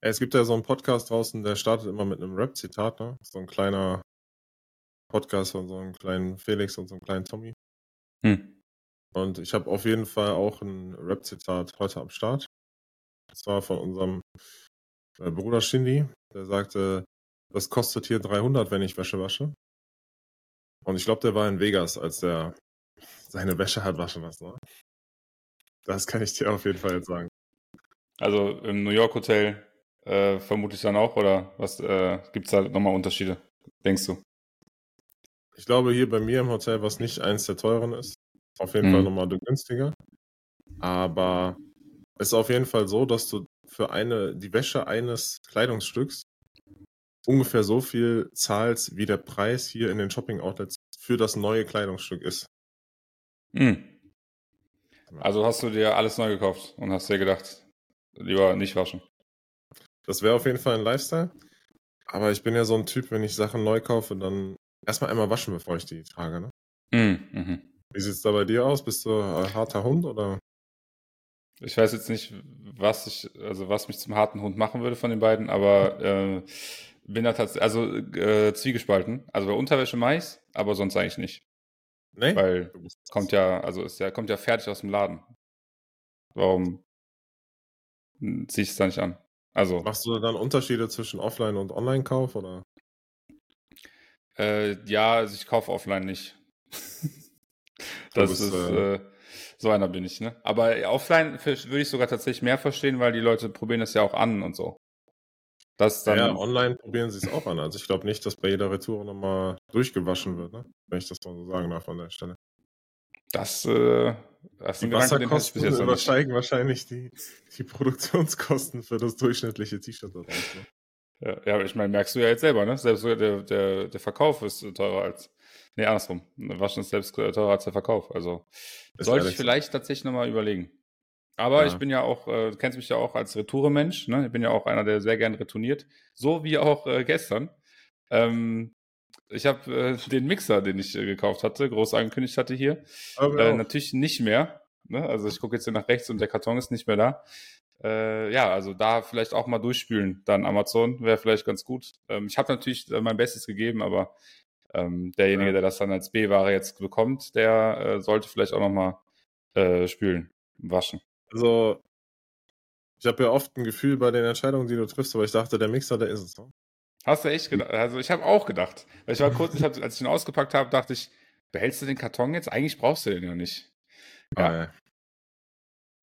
Es gibt ja so einen Podcast draußen, der startet immer mit einem Rap-Zitat, ne? So ein kleiner Podcast von so einem kleinen Felix und so einem kleinen Tommy. Hm. Und ich habe auf jeden Fall auch ein Rap-Zitat heute am Start. Das war von unserem äh, Bruder Shindy. Der sagte, das kostet hier 300, wenn ich Wäsche wasche. Und ich glaube, der war in Vegas, als der seine Wäsche hat waschen lassen. Ne? Das kann ich dir auf jeden Fall jetzt sagen. Also im New York Hotel äh, vermute ich dann auch, oder was äh, gibt es da nochmal Unterschiede, denkst du? Ich glaube, hier bei mir im Hotel, was nicht eins der teuren ist, auf jeden Mhm. Fall nochmal günstiger. Aber es ist auf jeden Fall so, dass du für eine, die Wäsche eines Kleidungsstücks ungefähr so viel zahlst, wie der Preis hier in den Shopping-Outlets für das neue Kleidungsstück ist. Hm. Also hast du dir alles neu gekauft und hast dir gedacht, lieber nicht waschen. Das wäre auf jeden Fall ein Lifestyle. Aber ich bin ja so ein Typ, wenn ich Sachen neu kaufe, dann erstmal einmal waschen, bevor ich die trage. Ne? Hm, mhm. Wie sieht's da bei dir aus? Bist du ein harter Hund oder? Ich weiß jetzt nicht, was ich, also was mich zum harten Hund machen würde von den beiden, aber äh, bin da tatsächlich, also äh, zwiegespalten. Also bei Unterwäsche ich's, aber sonst eigentlich nicht. Nee? Weil kommt ja, also ist ja, kommt ja fertig aus dem Laden. Warum ziehe ich es da nicht an? Also, Machst du dann Unterschiede zwischen Offline- und Online-Kauf oder? äh, ja, also ich kaufe offline nicht. Das bist, ist, äh, äh, so einer bin ich, ne? Aber offline ver- würde ich sogar tatsächlich mehr verstehen, weil die Leute probieren das ja auch an und so. Das dann, ja, online probieren sie es auch an. Also ich glaube nicht, dass bei jeder Retour nochmal durchgewaschen wird, ne? wenn ich das mal so sagen darf an der Stelle. Das, äh, das Die Wasserkosten nicht. übersteigen wahrscheinlich die, die Produktionskosten für das durchschnittliche T-Shirt draußen. Ja, ja, aber ich meine, merkst du ja jetzt selber, ne? Selbst der, der, der Verkauf ist teurer als. Nee, andersrum. Waschen ist selbst teurer als der Verkauf. Also Ist sollte ich vielleicht tatsächlich nochmal überlegen. Aber Ja. ich bin ja auch, äh, du kennst mich ja auch als Retoure-Mensch, ne? Ich bin ja auch einer, der sehr gern retourniert. So wie auch äh, gestern. Ähm, ich habe äh, den Mixer, den ich äh, gekauft hatte, groß angekündigt hatte hier, Aber äh, natürlich nicht mehr. Ne? Also ich gucke jetzt hier nach rechts und der Karton ist nicht mehr da. Äh, ja, also da vielleicht auch mal durchspülen. Dann Amazon wäre vielleicht ganz gut. Ähm, ich habe natürlich äh, mein Bestes gegeben, aber ähm, derjenige, Ja. der das dann als B-Ware jetzt bekommt, der äh, sollte vielleicht auch noch mal äh, spülen, waschen. Also, ich habe ja oft ein Gefühl bei den Entscheidungen, die du triffst, aber ich dachte, der Mixer, der ist es. Ne? Hast du echt gedacht? Also ich habe auch gedacht. Weil ich war kurz, ich hab, als ich ihn ausgepackt habe, dachte ich, behältst du den Karton jetzt? Eigentlich brauchst du den ja nicht. Ja. Äh,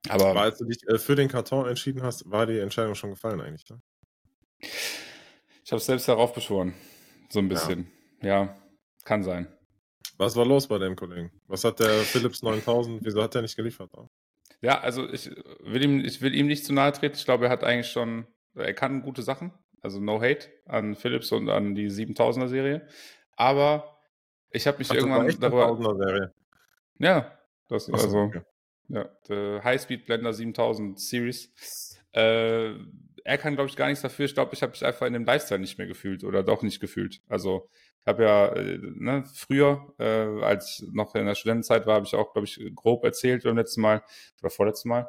Aber Aber als du dich äh, für den Karton entschieden hast, war die Entscheidung schon gefallen eigentlich. Ne? ich habe es selbst heraufbeschworen. So ein bisschen. Ja, kann sein. Was war los bei dem Kollegen? Was hat der Philips 9000, wieso hat der nicht geliefert? Ja, also ich will ihm, ich will ihm nicht zu nahe treten. Ich glaube, er hat eigentlich schon, er kann gute Sachen. Also no hate an Philips und an die 7000er Serie. Aber ich habe mich Ach, irgendwann darüber, 1000er Serie. ja, das, Ach so, also, okay. ja, der Highspeed Blender 7000 Series. Äh, er kann, glaube ich, gar nichts dafür. Ich glaube, ich habe mich einfach in dem Lifestyle nicht mehr gefühlt oder doch nicht gefühlt. Also, ich habe ja äh, ne, früher, äh, als ich noch in der Studentenzeit war, habe ich auch, glaube ich, grob erzählt beim letzten Mal oder vorletzten Mal,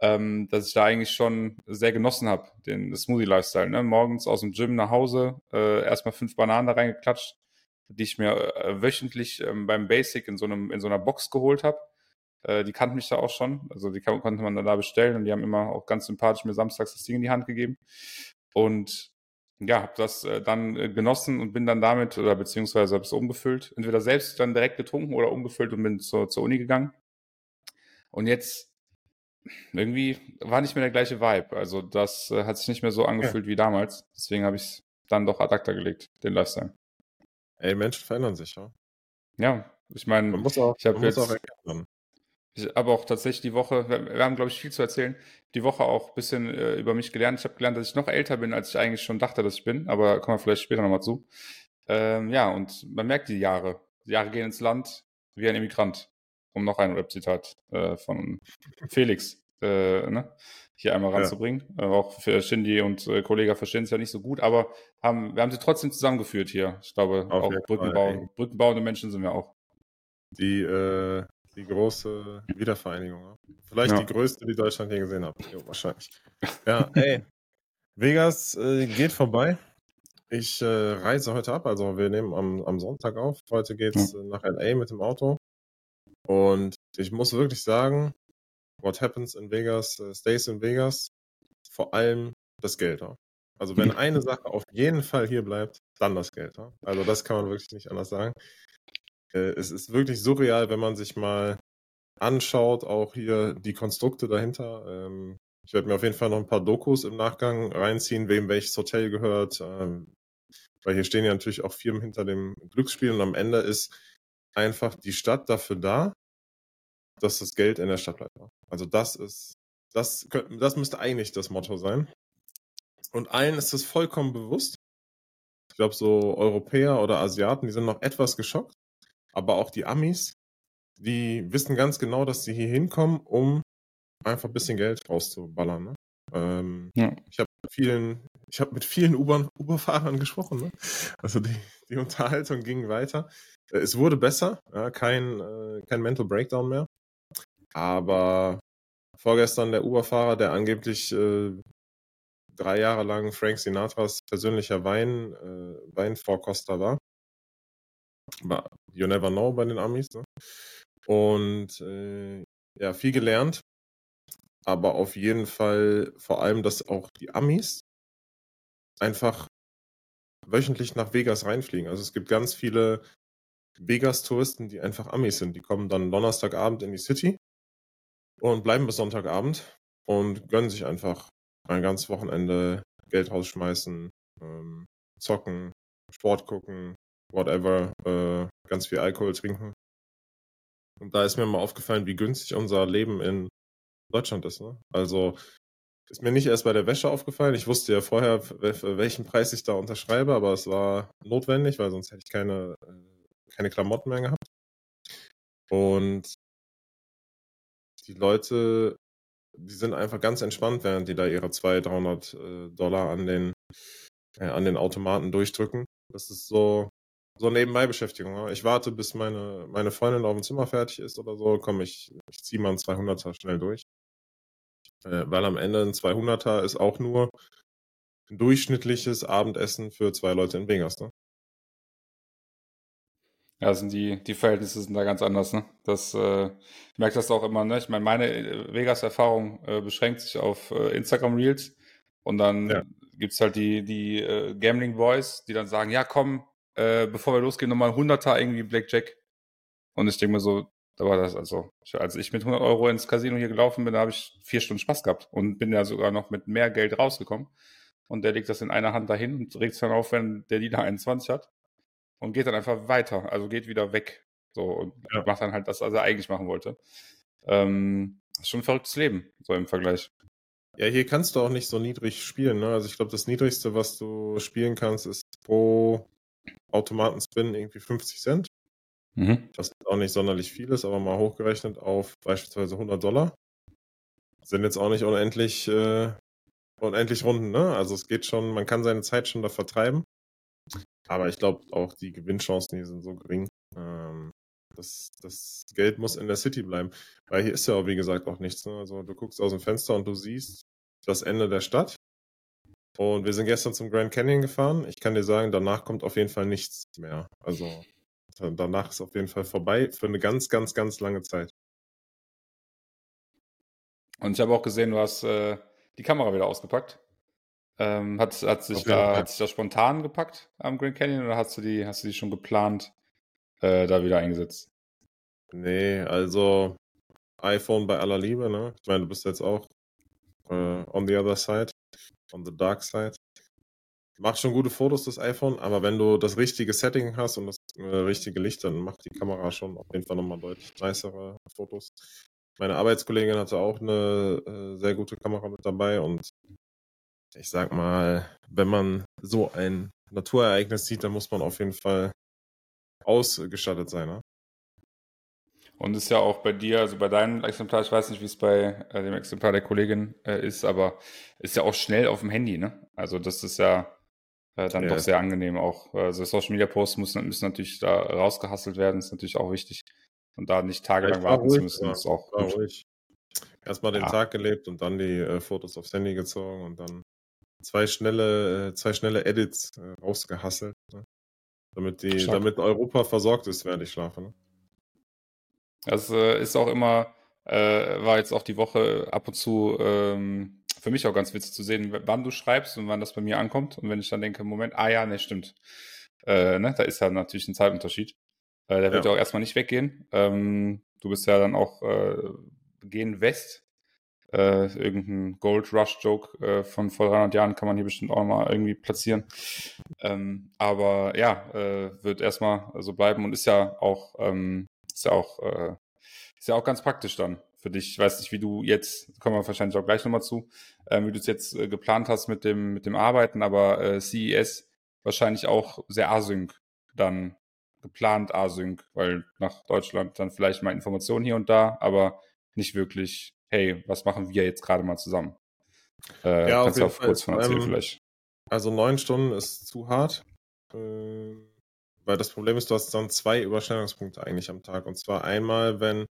ähm, dass ich da eigentlich schon sehr genossen habe, den Smoothie-Lifestyle. Ne? Morgens aus dem Gym nach Hause, äh, erstmal fünf Bananen da reingeklatscht, die ich mir äh, wöchentlich ähm, beim Basic in so, einem, in so einer Box geholt habe. Äh, die kannten mich da auch schon. Also die kann, konnte man dann da bestellen und die haben immer auch ganz sympathisch mir samstags das Ding in die Hand gegeben. Und ja, habe das äh, dann äh, genossen und bin dann damit, oder beziehungsweise habe es umgefüllt, entweder selbst dann direkt getrunken oder umgefüllt und bin zur, zur Uni gegangen. Und jetzt irgendwie war nicht mehr der gleiche Vibe. Also das äh, hat sich nicht mehr so angefühlt wie damals. Deswegen habe ich es dann doch ad acta gelegt, den Lifestyle. Ey, Menschen verändern sich, ja. Ja, ich meine, Man muss auch, ich hab man muss jetzt- auch erkennen. Ich habe auch tatsächlich die Woche, wir, wir haben, glaube ich, viel zu erzählen, die Woche auch ein bisschen äh, über mich gelernt. Ich habe gelernt, dass ich noch älter bin, als ich eigentlich schon dachte, dass ich bin, aber kommen wir vielleicht später nochmal zu. Ähm, ja, und man merkt die Jahre. Die Jahre gehen ins Land wie ein Immigrant, um noch ein Rap-Zitat äh, von Felix äh, ne, hier einmal Ja. ranzubringen. Äh, auch für Shindy und äh, Kollege verstehen es ja nicht so gut, aber haben, wir haben sie trotzdem zusammengeführt hier. Ich glaube, Auf auch Brückenbau, brückenbauende Menschen sind wir auch. Die, äh, die große Wiedervereinigung. Ja? Vielleicht Ja. die größte, die Deutschland je gesehen hat. Jo, wahrscheinlich. Ja, ey. Vegas äh, geht vorbei. Ich äh, reise heute ab, also wir nehmen am, am Sonntag auf. Heute geht's ja. nach LA mit dem Auto. Und ich muss wirklich sagen, what happens in Vegas uh, stays in Vegas. Vor allem das Geld. Also wenn eine Sache auf jeden Fall hier bleibt, dann das Geld. Also das kann man wirklich nicht anders sagen. Äh, es ist wirklich surreal, wenn man sich mal anschaut, auch hier die Konstrukte dahinter. Ähm, ich werde mir auf jeden Fall noch ein paar Dokus im Nachgang reinziehen, wem welches Hotel gehört. Ähm, weil hier stehen ja natürlich auch Firmen hinter dem Glücksspiel und am Ende ist einfach die Stadt dafür da, dass das Geld in der Stadt bleibt. Also das ist, das, das müsste eigentlich das Motto sein. Und allen ist es vollkommen bewusst. Ich glaube, so Europäer oder Asiaten, die sind noch etwas geschockt. Aber auch die Amis, die wissen ganz genau, dass sie hier hinkommen, um einfach ein bisschen Geld rauszuballern. Ne? Ähm, ja. Ich habe vielen, ich habe mit vielen Uber-Fahrern gesprochen. Ne? Also die, die Unterhaltung ging weiter. Es wurde besser, ja, kein, äh, kein Mental Breakdown mehr. Aber vorgestern der Uber-Fahrer, der angeblich äh, drei Jahre lang Frank Sinatras persönlicher Wein, äh, Weinvorkoster war. Aber you never know bei den Amis. Ne? Und äh, ja, viel gelernt. Aber auf jeden Fall vor allem, dass auch die Amis einfach wöchentlich nach Vegas reinfliegen. Also es gibt ganz viele Vegas-Touristen, die einfach Amis sind. Die kommen dann Donnerstagabend in die City und bleiben bis Sonntagabend und gönnen sich einfach ein ganzes Wochenende Geld rausschmeißen, ähm, zocken, Sport gucken, whatever, äh, ganz viel Alkohol trinken. Und da ist mir mal aufgefallen, wie günstig unser Leben in Deutschland ist. Ne? Also ist mir nicht erst bei der Wäsche aufgefallen. Ich wusste ja vorher, welchen Preis ich da unterschreibe, aber es war notwendig, weil sonst hätte ich keine, äh, keine Klamotten mehr gehabt. Und die Leute, die sind einfach ganz entspannt, während die da ihre 200, 300 äh, Dollar an den, äh, an den Automaten durchdrücken. Das ist so, so Nebenbei-Beschäftigung. Ja. Ich warte, bis meine, meine Freundin auf dem Zimmer fertig ist oder so, komm, ich, ich ziehe mal einen 200er schnell durch. Äh, weil am Ende ein 200er ist auch nur ein durchschnittliches Abendessen für zwei Leute in Vegas. Ne? Ja, sind die, die Verhältnisse sind da ganz anders, ne? Das äh, ich merke das auch immer, ne? Ich meine, meine äh, Vegas-Erfahrung äh, beschränkt sich auf äh, Instagram Reels und dann ja. gibt's halt die, die äh, Gambling Boys, die dann sagen, ja komm, äh, bevor wir losgehen, nochmal 100er irgendwie Blackjack. Und ich denke mir so, da war das also, als ich mit 100 Euro ins Casino hier gelaufen bin, da habe ich vier Stunden Spaß gehabt und bin ja sogar noch mit mehr Geld rausgekommen. Und der legt das in einer Hand dahin und regt es dann auf, wenn der Dealer 21 hat und geht dann einfach weiter, also geht wieder weg. So und ja. macht dann halt das, was er eigentlich machen wollte. Ähm, schon ein verrücktes Leben, so im Vergleich. Ja, hier kannst du auch nicht so niedrig spielen. Ne? Also ich glaube, das Niedrigste, was du spielen kannst, ist pro Automaten-Spin irgendwie 50 Cent. Mhm. Was auch nicht sonderlich viel ist, aber mal hochgerechnet auf beispielsweise 100 Dollar. Sind jetzt auch nicht unendlich, äh, unendlich Runden, ne? Also es geht schon, man kann seine Zeit schon da vertreiben. Aber ich glaube auch, die Gewinnchancen hier sind so gering. Ähm, das, das Geld muss in der City bleiben. Weil hier ist ja auch, wie gesagt, auch nichts. Ne? Also du guckst aus dem Fenster und du siehst das Ende der Stadt. Und wir sind gestern zum Grand Canyon gefahren. Ich kann dir sagen, danach kommt auf jeden Fall nichts mehr. Also danach ist auf jeden Fall vorbei für eine ganz, ganz, ganz lange Zeit. Und ich habe auch gesehen, du hast äh, die Kamera wieder ausgepackt. Ähm, hat, hat, sich da, hat sich das spontan gepackt am Grand Canyon oder hast du die, hast du die schon geplant äh, da wieder eingesetzt? Nee, also iPhone bei aller Liebe, ne? Ich meine, du bist jetzt auch äh, on the other side, on the dark side. Macht schon gute Fotos, das iPhone, aber wenn du das richtige Setting hast und das äh, richtige Licht, dann macht die Kamera schon auf jeden Fall nochmal deutlich nicere Fotos. Meine Arbeitskollegin hatte auch eine äh, sehr gute Kamera mit dabei und ich sag mal, wenn man so ein Naturereignis sieht, dann muss man auf jeden Fall ausgestattet sein. Ne? Und ist ja auch bei dir, also bei deinem Exemplar, ich weiß nicht, wie es bei äh, dem Exemplar der Kollegin äh, ist, aber ist ja auch schnell auf dem Handy, ne? Also das ist ja äh, dann ja. doch sehr angenehm auch. Also Social Media Posts müssen, müssen natürlich da rausgehasselt werden, ist natürlich auch wichtig. Und da nicht tagelang warten ruhig, zu müssen, ja, ist auch gut. Ruhig. Erstmal den ja. Tag gelebt und dann die äh, Fotos aufs Handy gezogen und dann zwei schnelle, äh, zwei schnelle Edits äh, rausgehasselt, ne? damit die, Stark. damit Europa versorgt ist, während ich schlafe. Ne? Das äh, ist auch immer, äh, war jetzt auch die Woche ab und zu ähm, für mich auch ganz witzig zu sehen, wann du schreibst und wann das bei mir ankommt. Und wenn ich dann denke, Moment, ah ja, ne, stimmt. Äh, ne, da ist ja natürlich ein Zeitunterschied. Äh, der wird ja Ja. auch erstmal nicht weggehen. Ähm, du bist ja dann auch äh, gehen West. Äh, irgendein Gold Rush Joke äh, von vor 300 Jahren kann man hier bestimmt auch mal irgendwie platzieren. Ähm, aber ja, äh, wird erstmal so bleiben und ist ja auch, ähm, ist ja auch, äh, ist ja auch ganz praktisch dann für dich. Ich weiß nicht, wie du jetzt, kommen wir wahrscheinlich auch gleich nochmal zu, ähm, wie du es jetzt äh, geplant hast mit dem, mit dem Arbeiten, aber äh, CES wahrscheinlich auch sehr async dann geplant async, weil nach Deutschland dann vielleicht mal Informationen hier und da, aber nicht wirklich, hey, was machen wir jetzt gerade mal zusammen? Äh, Ja, kannst du auch kurz von erzählen Ähm, vielleicht. Also neun Stunden ist zu hart. Äh, weil das Problem ist, du hast dann zwei Überschneidungspunkte eigentlich am Tag. Und zwar einmal, wenn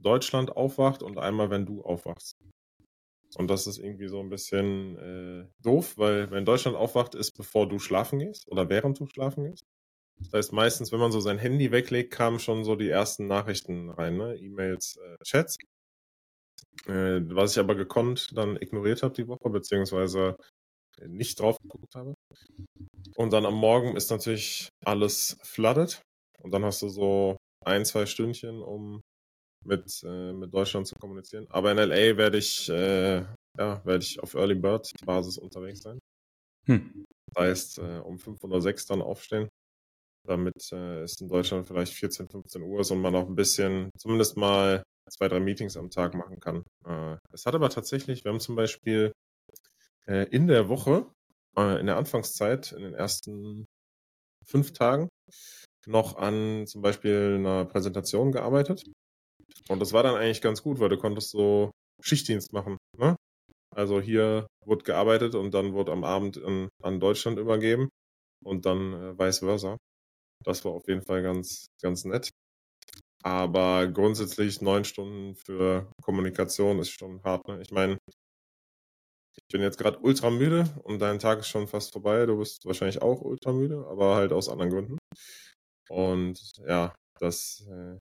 Deutschland aufwacht und einmal, wenn du aufwachst. Und das ist irgendwie so ein bisschen äh, doof, weil wenn Deutschland aufwacht, ist bevor du schlafen gehst oder während du schlafen gehst. Das heißt, meistens, wenn man so sein Handy weglegt, kamen schon so die ersten Nachrichten rein, ne? E-Mails, äh, Chats. Äh, was ich aber gekonnt dann ignoriert habe die Woche, beziehungsweise nicht drauf geguckt habe. Und dann am Morgen ist natürlich alles flooded. Und dann hast du so ein, zwei Stündchen, um mit, äh, mit Deutschland zu kommunizieren. Aber in LA werde ich, äh, ja, werde ich auf Early Bird Basis unterwegs sein. Hm. Das heißt, äh, um 5 oder 6 dann aufstehen. Damit äh, es in Deutschland vielleicht 14, 15 Uhr ist und man auch ein bisschen, zumindest mal zwei, drei Meetings am Tag machen kann. Äh, es hat aber tatsächlich, wir haben zum Beispiel äh, in der Woche, äh, in der Anfangszeit, in den ersten fünf Tagen, noch an zum Beispiel einer Präsentation gearbeitet. Und das war dann eigentlich ganz gut, weil du konntest so Schichtdienst machen. Ne? Also hier wurde gearbeitet und dann wurde am Abend an, an Deutschland übergeben und dann äh, vice versa. Das war auf jeden Fall ganz, ganz nett. Aber grundsätzlich neun Stunden für Kommunikation ist schon hart. Ne? Ich meine, ich bin jetzt gerade ultra müde und dein Tag ist schon fast vorbei. Du bist wahrscheinlich auch ultra müde, aber halt aus anderen Gründen. Und ja, das äh,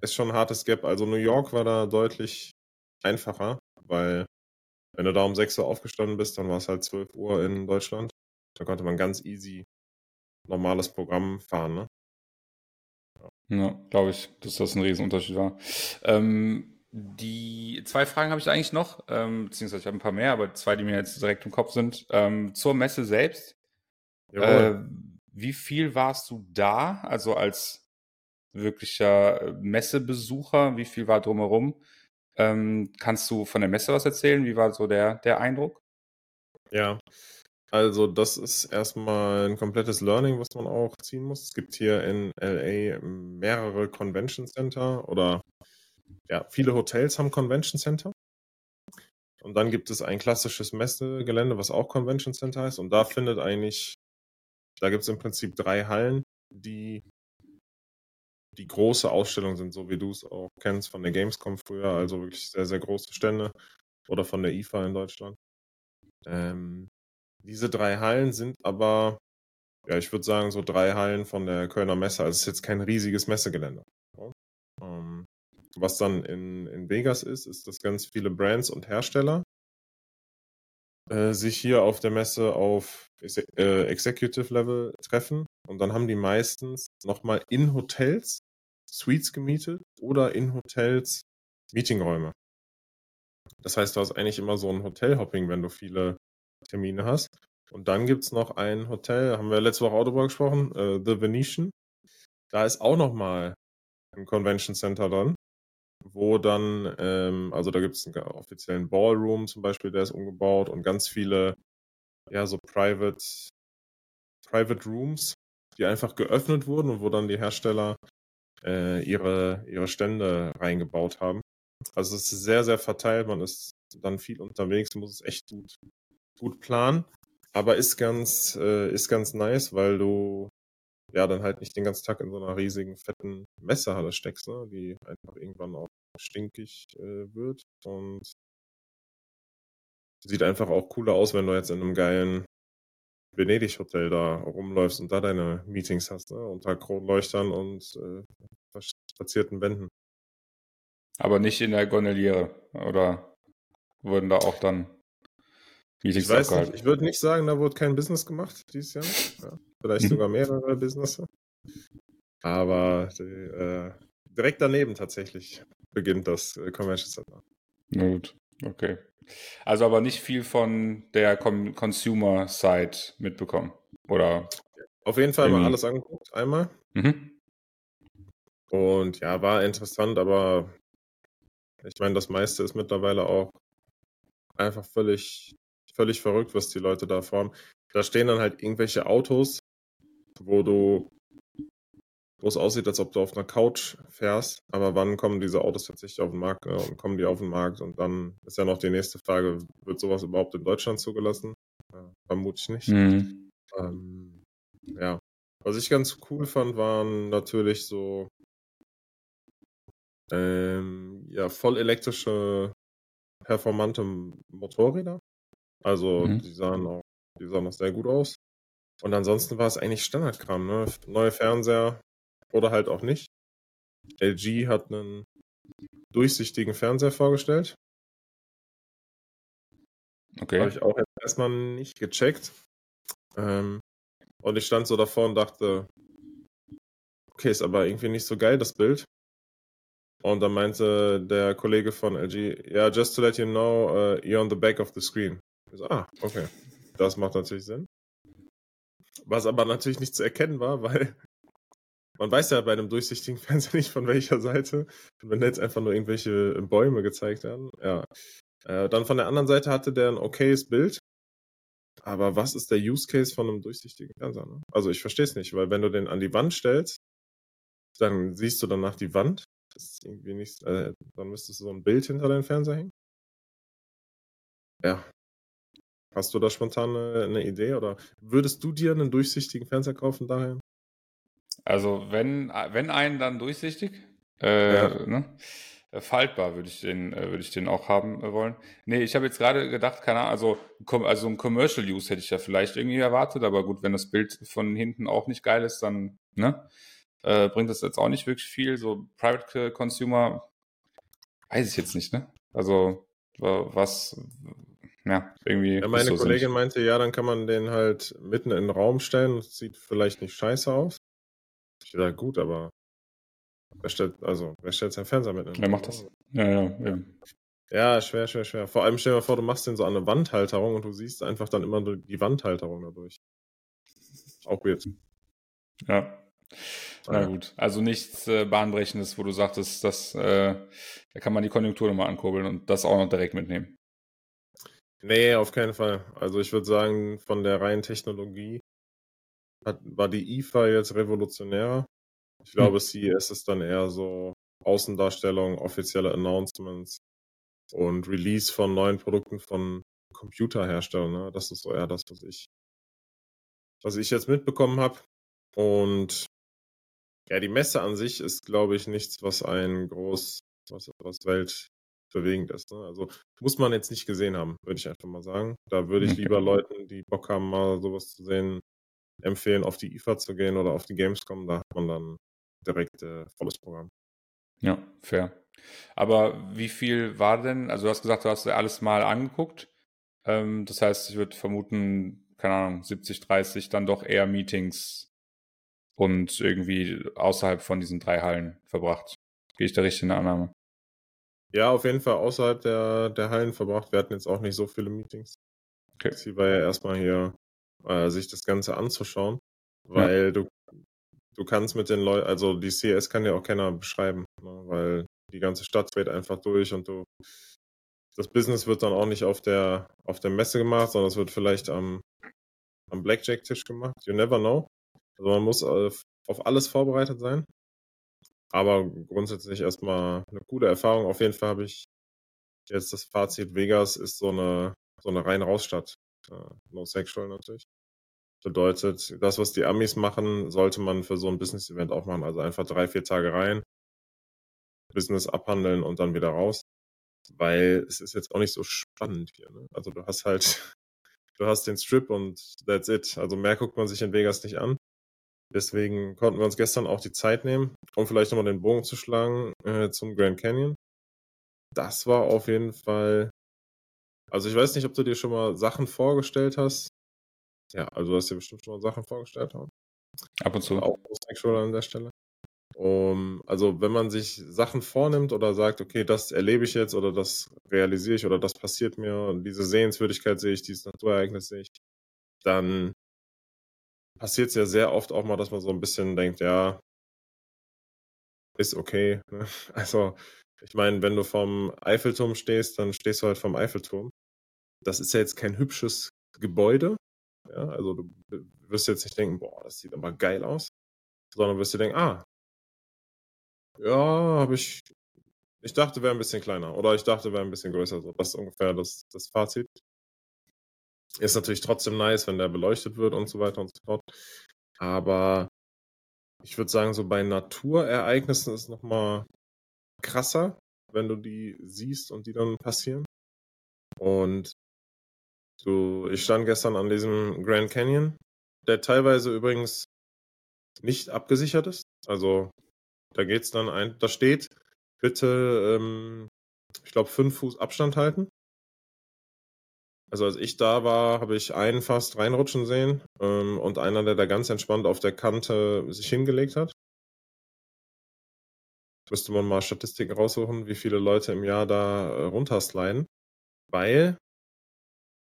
ist schon ein hartes Gap. Also New York war da deutlich einfacher, weil wenn du da um 6 Uhr aufgestanden bist, dann war es halt 12 Uhr in Deutschland. Da konnte man ganz easy normales Programm fahren. Ne? Ja, glaube ich, dass das ein Riesenunterschied war. Ähm, die zwei Fragen habe ich eigentlich noch, ähm, beziehungsweise ich habe ein paar mehr, aber zwei, die mir jetzt direkt im Kopf sind. Ähm, zur Messe selbst. Äh, wie viel warst du da, also als wirklicher Messebesucher? Wie viel war drumherum? Ähm, kannst du von der Messe was erzählen? Wie war so der, der Eindruck? Ja, also das ist erstmal ein komplettes Learning, was man auch ziehen muss. Es gibt hier in LA mehrere Convention Center oder ja, viele Hotels haben Convention Center. Und dann gibt es ein klassisches Messegelände, was auch Convention Center heißt. Und da findet eigentlich, da gibt es im Prinzip drei Hallen, die die große Ausstellung sind, so wie du es auch kennst von der Gamescom früher, also wirklich sehr, sehr große Stände oder von der IFA in Deutschland. Ähm, diese drei Hallen sind aber, ja, ich würde sagen, so drei Hallen von der Kölner Messe. Also es ist jetzt kein riesiges Messegelände. Ähm, was dann in, in Vegas ist, ist, dass ganz viele Brands und Hersteller äh, sich hier auf der Messe auf äh, Executive Level treffen und dann haben die meistens nochmal in Hotels Suites gemietet oder in Hotels Meetingräume. Das heißt, du hast eigentlich immer so ein Hotelhopping, wenn du viele Termine hast. Und dann gibt's noch ein Hotel, haben wir letzte Woche auch drüber gesprochen, äh, The Venetian. Da ist auch nochmal ein Convention Center dran, wo dann, ähm, also da gibt's einen offiziellen Ballroom zum Beispiel, der ist umgebaut und ganz viele, ja, so Private, Private Rooms, die einfach geöffnet wurden und wo dann die Hersteller äh, ihre, ihre Stände reingebaut haben. Also es ist sehr, sehr verteilt, man ist dann viel unterwegs, muss es echt gut, gut planen. Aber ist ganz, äh, ist ganz nice, weil du ja dann halt nicht den ganzen Tag in so einer riesigen, fetten Messehalle steckst, ne? die einfach irgendwann auch stinkig äh, wird. Und sieht einfach auch cooler aus, wenn du jetzt in einem geilen Venedig-Hotel da rumläufst und da deine Meetings hast, ne? unter Kronleuchtern und äh, verzierten Wänden. Aber nicht in der Gondeliere, oder wurden da auch dann Meetings ich weiß nicht, ich würde nicht sagen, da wurde kein Business gemacht dieses Jahr. Ja, vielleicht mhm. sogar mehrere Business. Aber die, äh, direkt daneben tatsächlich beginnt das äh, Convention Center. Na gut, okay. Also aber nicht viel von der Consumer-Side mitbekommen, oder? Auf jeden Fall mal alles angeguckt, einmal. Mhm. Und ja, war interessant, aber ich meine, das meiste ist mittlerweile auch einfach völlig, völlig verrückt, was die Leute da formen. Da stehen dann halt irgendwelche Autos, wo du wo es aussieht, als ob du auf einer Couch fährst. Aber wann kommen diese Autos tatsächlich auf den Markt ne? und kommen die auf den Markt? Und dann ist ja noch die nächste Frage, wird sowas überhaupt in Deutschland zugelassen? Äh, vermute ich nicht. Mhm. Ähm, ja. Was ich ganz cool fand, waren natürlich so ähm, ja, voll elektrische, performante Motorräder. Also mhm. die sahen auch, die sahen auch sehr gut aus. Und ansonsten war es eigentlich Standardkram, ne? Neue Fernseher, oder halt auch nicht. LG hat einen durchsichtigen Fernseher vorgestellt. Okay. Habe ich auch erstmal nicht gecheckt. Ähm, und ich stand so davor und dachte, okay, ist aber irgendwie nicht so geil, das Bild. Und dann meinte der Kollege von LG, ja, yeah, just to let you know, uh, you're on the back of the screen. Ich so, ah, okay. Das macht natürlich Sinn. Was aber natürlich nicht zu erkennen war, weil man weiß ja bei einem durchsichtigen Fernseher nicht von welcher Seite. Wenn jetzt einfach nur irgendwelche Bäume gezeigt werden. Ja. Äh, dann von der anderen Seite hatte der ein okayes Bild. Aber was ist der Use Case von einem durchsichtigen Fernseher? Ne? Also ich verstehe es nicht, weil wenn du den an die Wand stellst, dann siehst du danach die Wand. Das ist irgendwie nicht, äh, dann müsstest du so ein Bild hinter deinem Fernseher hängen. Ja. Hast du da spontan eine, eine Idee oder würdest du dir einen durchsichtigen Fernseher kaufen daher? Also wenn, wenn einen dann durchsichtig, äh, ja. ne? faltbar würde ich den, äh, würde ich den auch haben äh, wollen. Nee, ich habe jetzt gerade gedacht, keine Ahnung, also, also ein Commercial Use hätte ich ja vielleicht irgendwie erwartet, aber gut, wenn das Bild von hinten auch nicht geil ist, dann ne, äh, bringt das jetzt auch nicht wirklich viel. So Private Consumer weiß ich jetzt nicht, ne? Also was, ja, irgendwie. Ja, meine Kollegin meinte, ja, dann kann man den halt mitten in den Raum stellen. Das sieht vielleicht nicht scheiße aus. Dachte, gut, aber wer stellt, also, wer stellt seinen Fernseher mit? Wer macht das? Ja, ja, ja. Ja, schwer, schwer, schwer. Vor allem stell dir mal vor, du machst den so an eine Wandhalterung und du siehst einfach dann immer die Wandhalterung dadurch. Auch weird. Ja. Na gut, also nichts äh, Bahnbrechendes, wo du sagtest, dass, äh, da kann man die Konjunktur nochmal ankurbeln und das auch noch direkt mitnehmen. Nee, auf keinen Fall. Also ich würde sagen, von der reinen Technologie hat, war die IFA jetzt revolutionärer. Ich glaube, hm. CES ist dann eher so Außendarstellung, offizielle Announcements und Release von neuen Produkten von Computerherstellern. Ne? Das ist so eher das, was ich, was ich jetzt mitbekommen habe. Und ja, die Messe an sich ist, glaube ich, nichts, was ein groß, was, was weltbewegend ist. Ne? Also muss man jetzt nicht gesehen haben, würde ich einfach mal sagen. Da würde ich lieber Leuten, die Bock haben, mal sowas zu sehen, empfehlen, auf die IFA zu gehen oder auf die Gamescom. Da hat man dann direkt äh, volles Programm. Ja, fair. Aber wie viel war denn, also du hast gesagt, du hast alles mal angeguckt. Ähm, das heißt, ich würde vermuten, keine Ahnung, 70, 30 dann doch eher Meetings und irgendwie außerhalb von diesen drei Hallen verbracht. Gehe ich da richtig in der Annahme? Ja, auf jeden Fall außerhalb der, der Hallen verbracht. Wir hatten jetzt auch nicht so viele Meetings. Okay. Sie war ja erstmal hier äh, sich das Ganze anzuschauen, weil ja. du, du kannst mit den Leuten, also die CS kann ja auch keiner beschreiben, ne, weil die ganze Stadt dreht einfach durch und du, das Business wird dann auch nicht auf der, auf der Messe gemacht, sondern es wird vielleicht am, am Blackjack-Tisch gemacht. You never know. Also man muss auf, auf alles vorbereitet sein. Aber grundsätzlich erstmal eine gute Erfahrung. Auf jeden Fall habe ich jetzt das Fazit, Vegas ist so eine, so eine rein-raus-Stadt. Uh, no sexual natürlich. Bedeutet, das, was die Amis machen, sollte man für so ein Business-Event auch machen. Also einfach drei, vier Tage rein, Business abhandeln und dann wieder raus. weil es ist jetzt auch nicht so spannend hier. Ne? Also du hast halt, du hast den Strip und that's it. Also mehr guckt man sich in Vegas nicht an. Deswegen konnten wir uns gestern auch die Zeit nehmen, um vielleicht nochmal den Bogen zu schlagen äh, zum Grand Canyon. Das war auf jeden Fall. Also ich weiß nicht, ob du dir schon mal Sachen vorgestellt hast. Ja, also du hast dir bestimmt schon mal Sachen vorgestellt. Ab und zu. Auch sexual an der Stelle. Um, also wenn man sich Sachen vornimmt oder sagt, okay, das erlebe ich jetzt oder das realisiere ich oder das passiert mir und diese Sehenswürdigkeit sehe ich, dieses Naturereignis sehe ich, dann passiert es ja sehr oft auch mal, dass man so ein bisschen denkt, ja, ist okay. Ne? Also ich meine, wenn du vom Eiffelturm stehst, dann stehst du halt vom Eiffelturm. Das ist ja jetzt kein hübsches Gebäude. Ja, also du wirst jetzt nicht denken, boah, das sieht aber geil aus, sondern wirst dir denken, ah, ja, habe ich. Ich dachte, wäre ein bisschen kleiner. Oder ich dachte, wäre ein bisschen größer. So, das ist ungefähr das, das Fazit. Ist natürlich trotzdem nice, wenn der beleuchtet wird und so weiter und so fort. Aber ich würde sagen, so bei Naturereignissen ist nochmal krasser, wenn du die siehst und die dann passieren. Und so, ich stand gestern an diesem Grand Canyon, der teilweise übrigens nicht abgesichert ist. Also da geht's dann ein, da steht, bitte, ähm, ich glaube, fünf Fuß Abstand halten. Also als ich da war, habe ich einen fast reinrutschen sehen ähm, und einer, der da ganz entspannt auf der Kante sich hingelegt hat. Müsste man mal Statistiken raussuchen, wie viele Leute im Jahr da äh, runtersliden. Weil,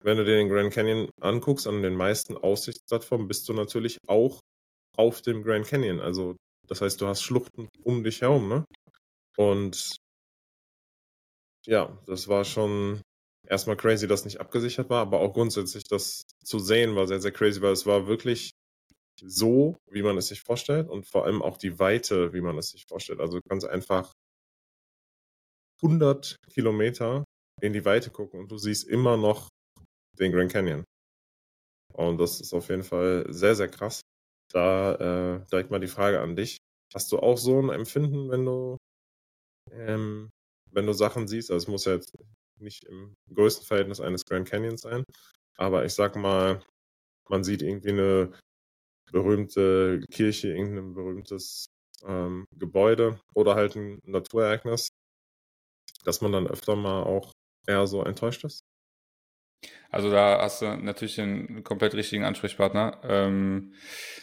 wenn du dir den Grand Canyon anguckst, an den meisten Aussichtsplattformen bist du natürlich auch auf dem Grand Canyon. Also das heißt, du hast Schluchten um dich herum, ne? Und ja, das war schon erstmal crazy, dass nicht abgesichert war, aber auch grundsätzlich das zu sehen war sehr, sehr crazy, weil es war wirklich so, wie man es sich vorstellt und vor allem auch die Weite, wie man es sich vorstellt. Also kannst einfach 100 Kilometer in die Weite gucken und du siehst immer noch den Grand Canyon. Und das ist auf jeden Fall sehr, sehr krass. Da äh, direkt mal die Frage an dich. Hast du auch so ein Empfinden, wenn du, ähm, wenn du Sachen siehst? Also es muss ja jetzt nicht im größten Verhältnis eines Grand Canyons sein, aber ich sag mal, man sieht irgendwie eine berühmte Kirche, irgendein berühmtes ähm, Gebäude oder halt ein Naturereignis, dass man dann öfter mal auch eher so enttäuscht ist? Also da hast du natürlich einen komplett richtigen Ansprechpartner. Ähm,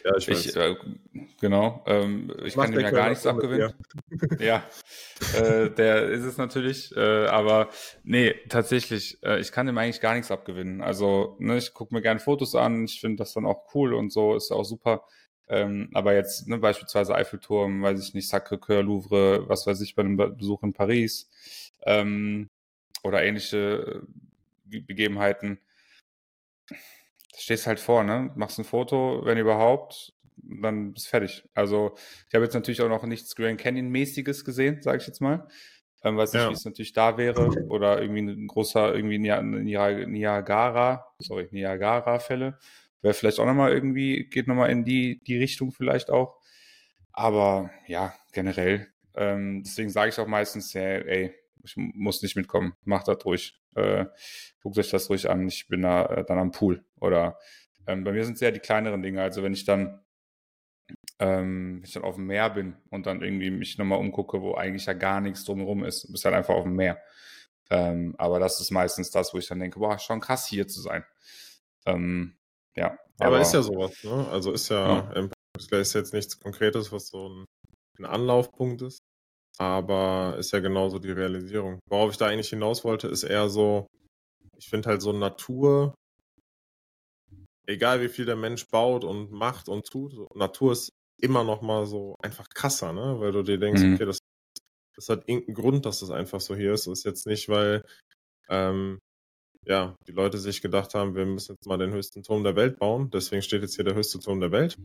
ja, ich weiß. Ich, äh, genau. Ähm, ich kann dem ja gar nichts abgewinnen. ja, äh, der ist es natürlich. Äh, aber nee, tatsächlich, äh, ich kann dem eigentlich gar nichts abgewinnen. Also ne, ich gucke mir gerne Fotos an. Ich finde das dann auch cool und so. Ist auch super. Ähm, aber jetzt ne, beispielsweise Eiffelturm, weiß ich nicht, Sacré-Cœur, Louvre, was weiß ich, bei einem Besuch in Paris ähm, oder ähnliche Begebenheiten, stehst halt vor, ne? Machst ein Foto, wenn überhaupt, dann bist fertig. Also ich habe jetzt natürlich auch noch nichts Grand Canyon-mäßiges gesehen, sage ich jetzt mal. Ähm, weiß nicht, ja. wie es natürlich da wäre. Oder irgendwie ein großer, irgendwie Niagara, sorry, Niagara-Fälle. Wäre vielleicht auch nochmal irgendwie, geht nochmal in die, die Richtung vielleicht auch. Aber ja, generell. Ähm, deswegen sage ich auch meistens, ja, ey, ich muss nicht mitkommen, macht das ruhig. Äh, guckt euch das ruhig an, ich bin da äh, dann am Pool. Oder ähm, bei mir sind es ja die kleineren Dinge. Also wenn ich dann, ähm, wenn ich dann auf dem Meer bin und dann irgendwie mich nochmal umgucke, wo eigentlich ja gar nichts drumherum ist, du bist halt einfach auf dem Meer. Ähm, aber das ist meistens das, wo ich dann denke, boah, schon krass hier zu sein. Ähm, ja. Aber, aber, ist ja sowas, ne? Also ist ja, ja. ist jetzt nichts Konkretes, was so ein, ein Anlaufpunkt ist. Aber ist ja genauso die Realisierung. Worauf ich da eigentlich hinaus wollte, ist eher so, ich finde halt so Natur, egal wie viel der Mensch baut und macht und tut, so, Natur ist immer noch mal so einfach krasser, ne? Weil du dir denkst, mhm. okay, das, das hat irgendeinen Grund, dass das einfach so hier ist. Das ist jetzt nicht, weil ähm, ja, die Leute sich gedacht haben, wir müssen jetzt mal den höchsten Turm der Welt bauen. Deswegen steht jetzt hier der höchste Turm der Welt.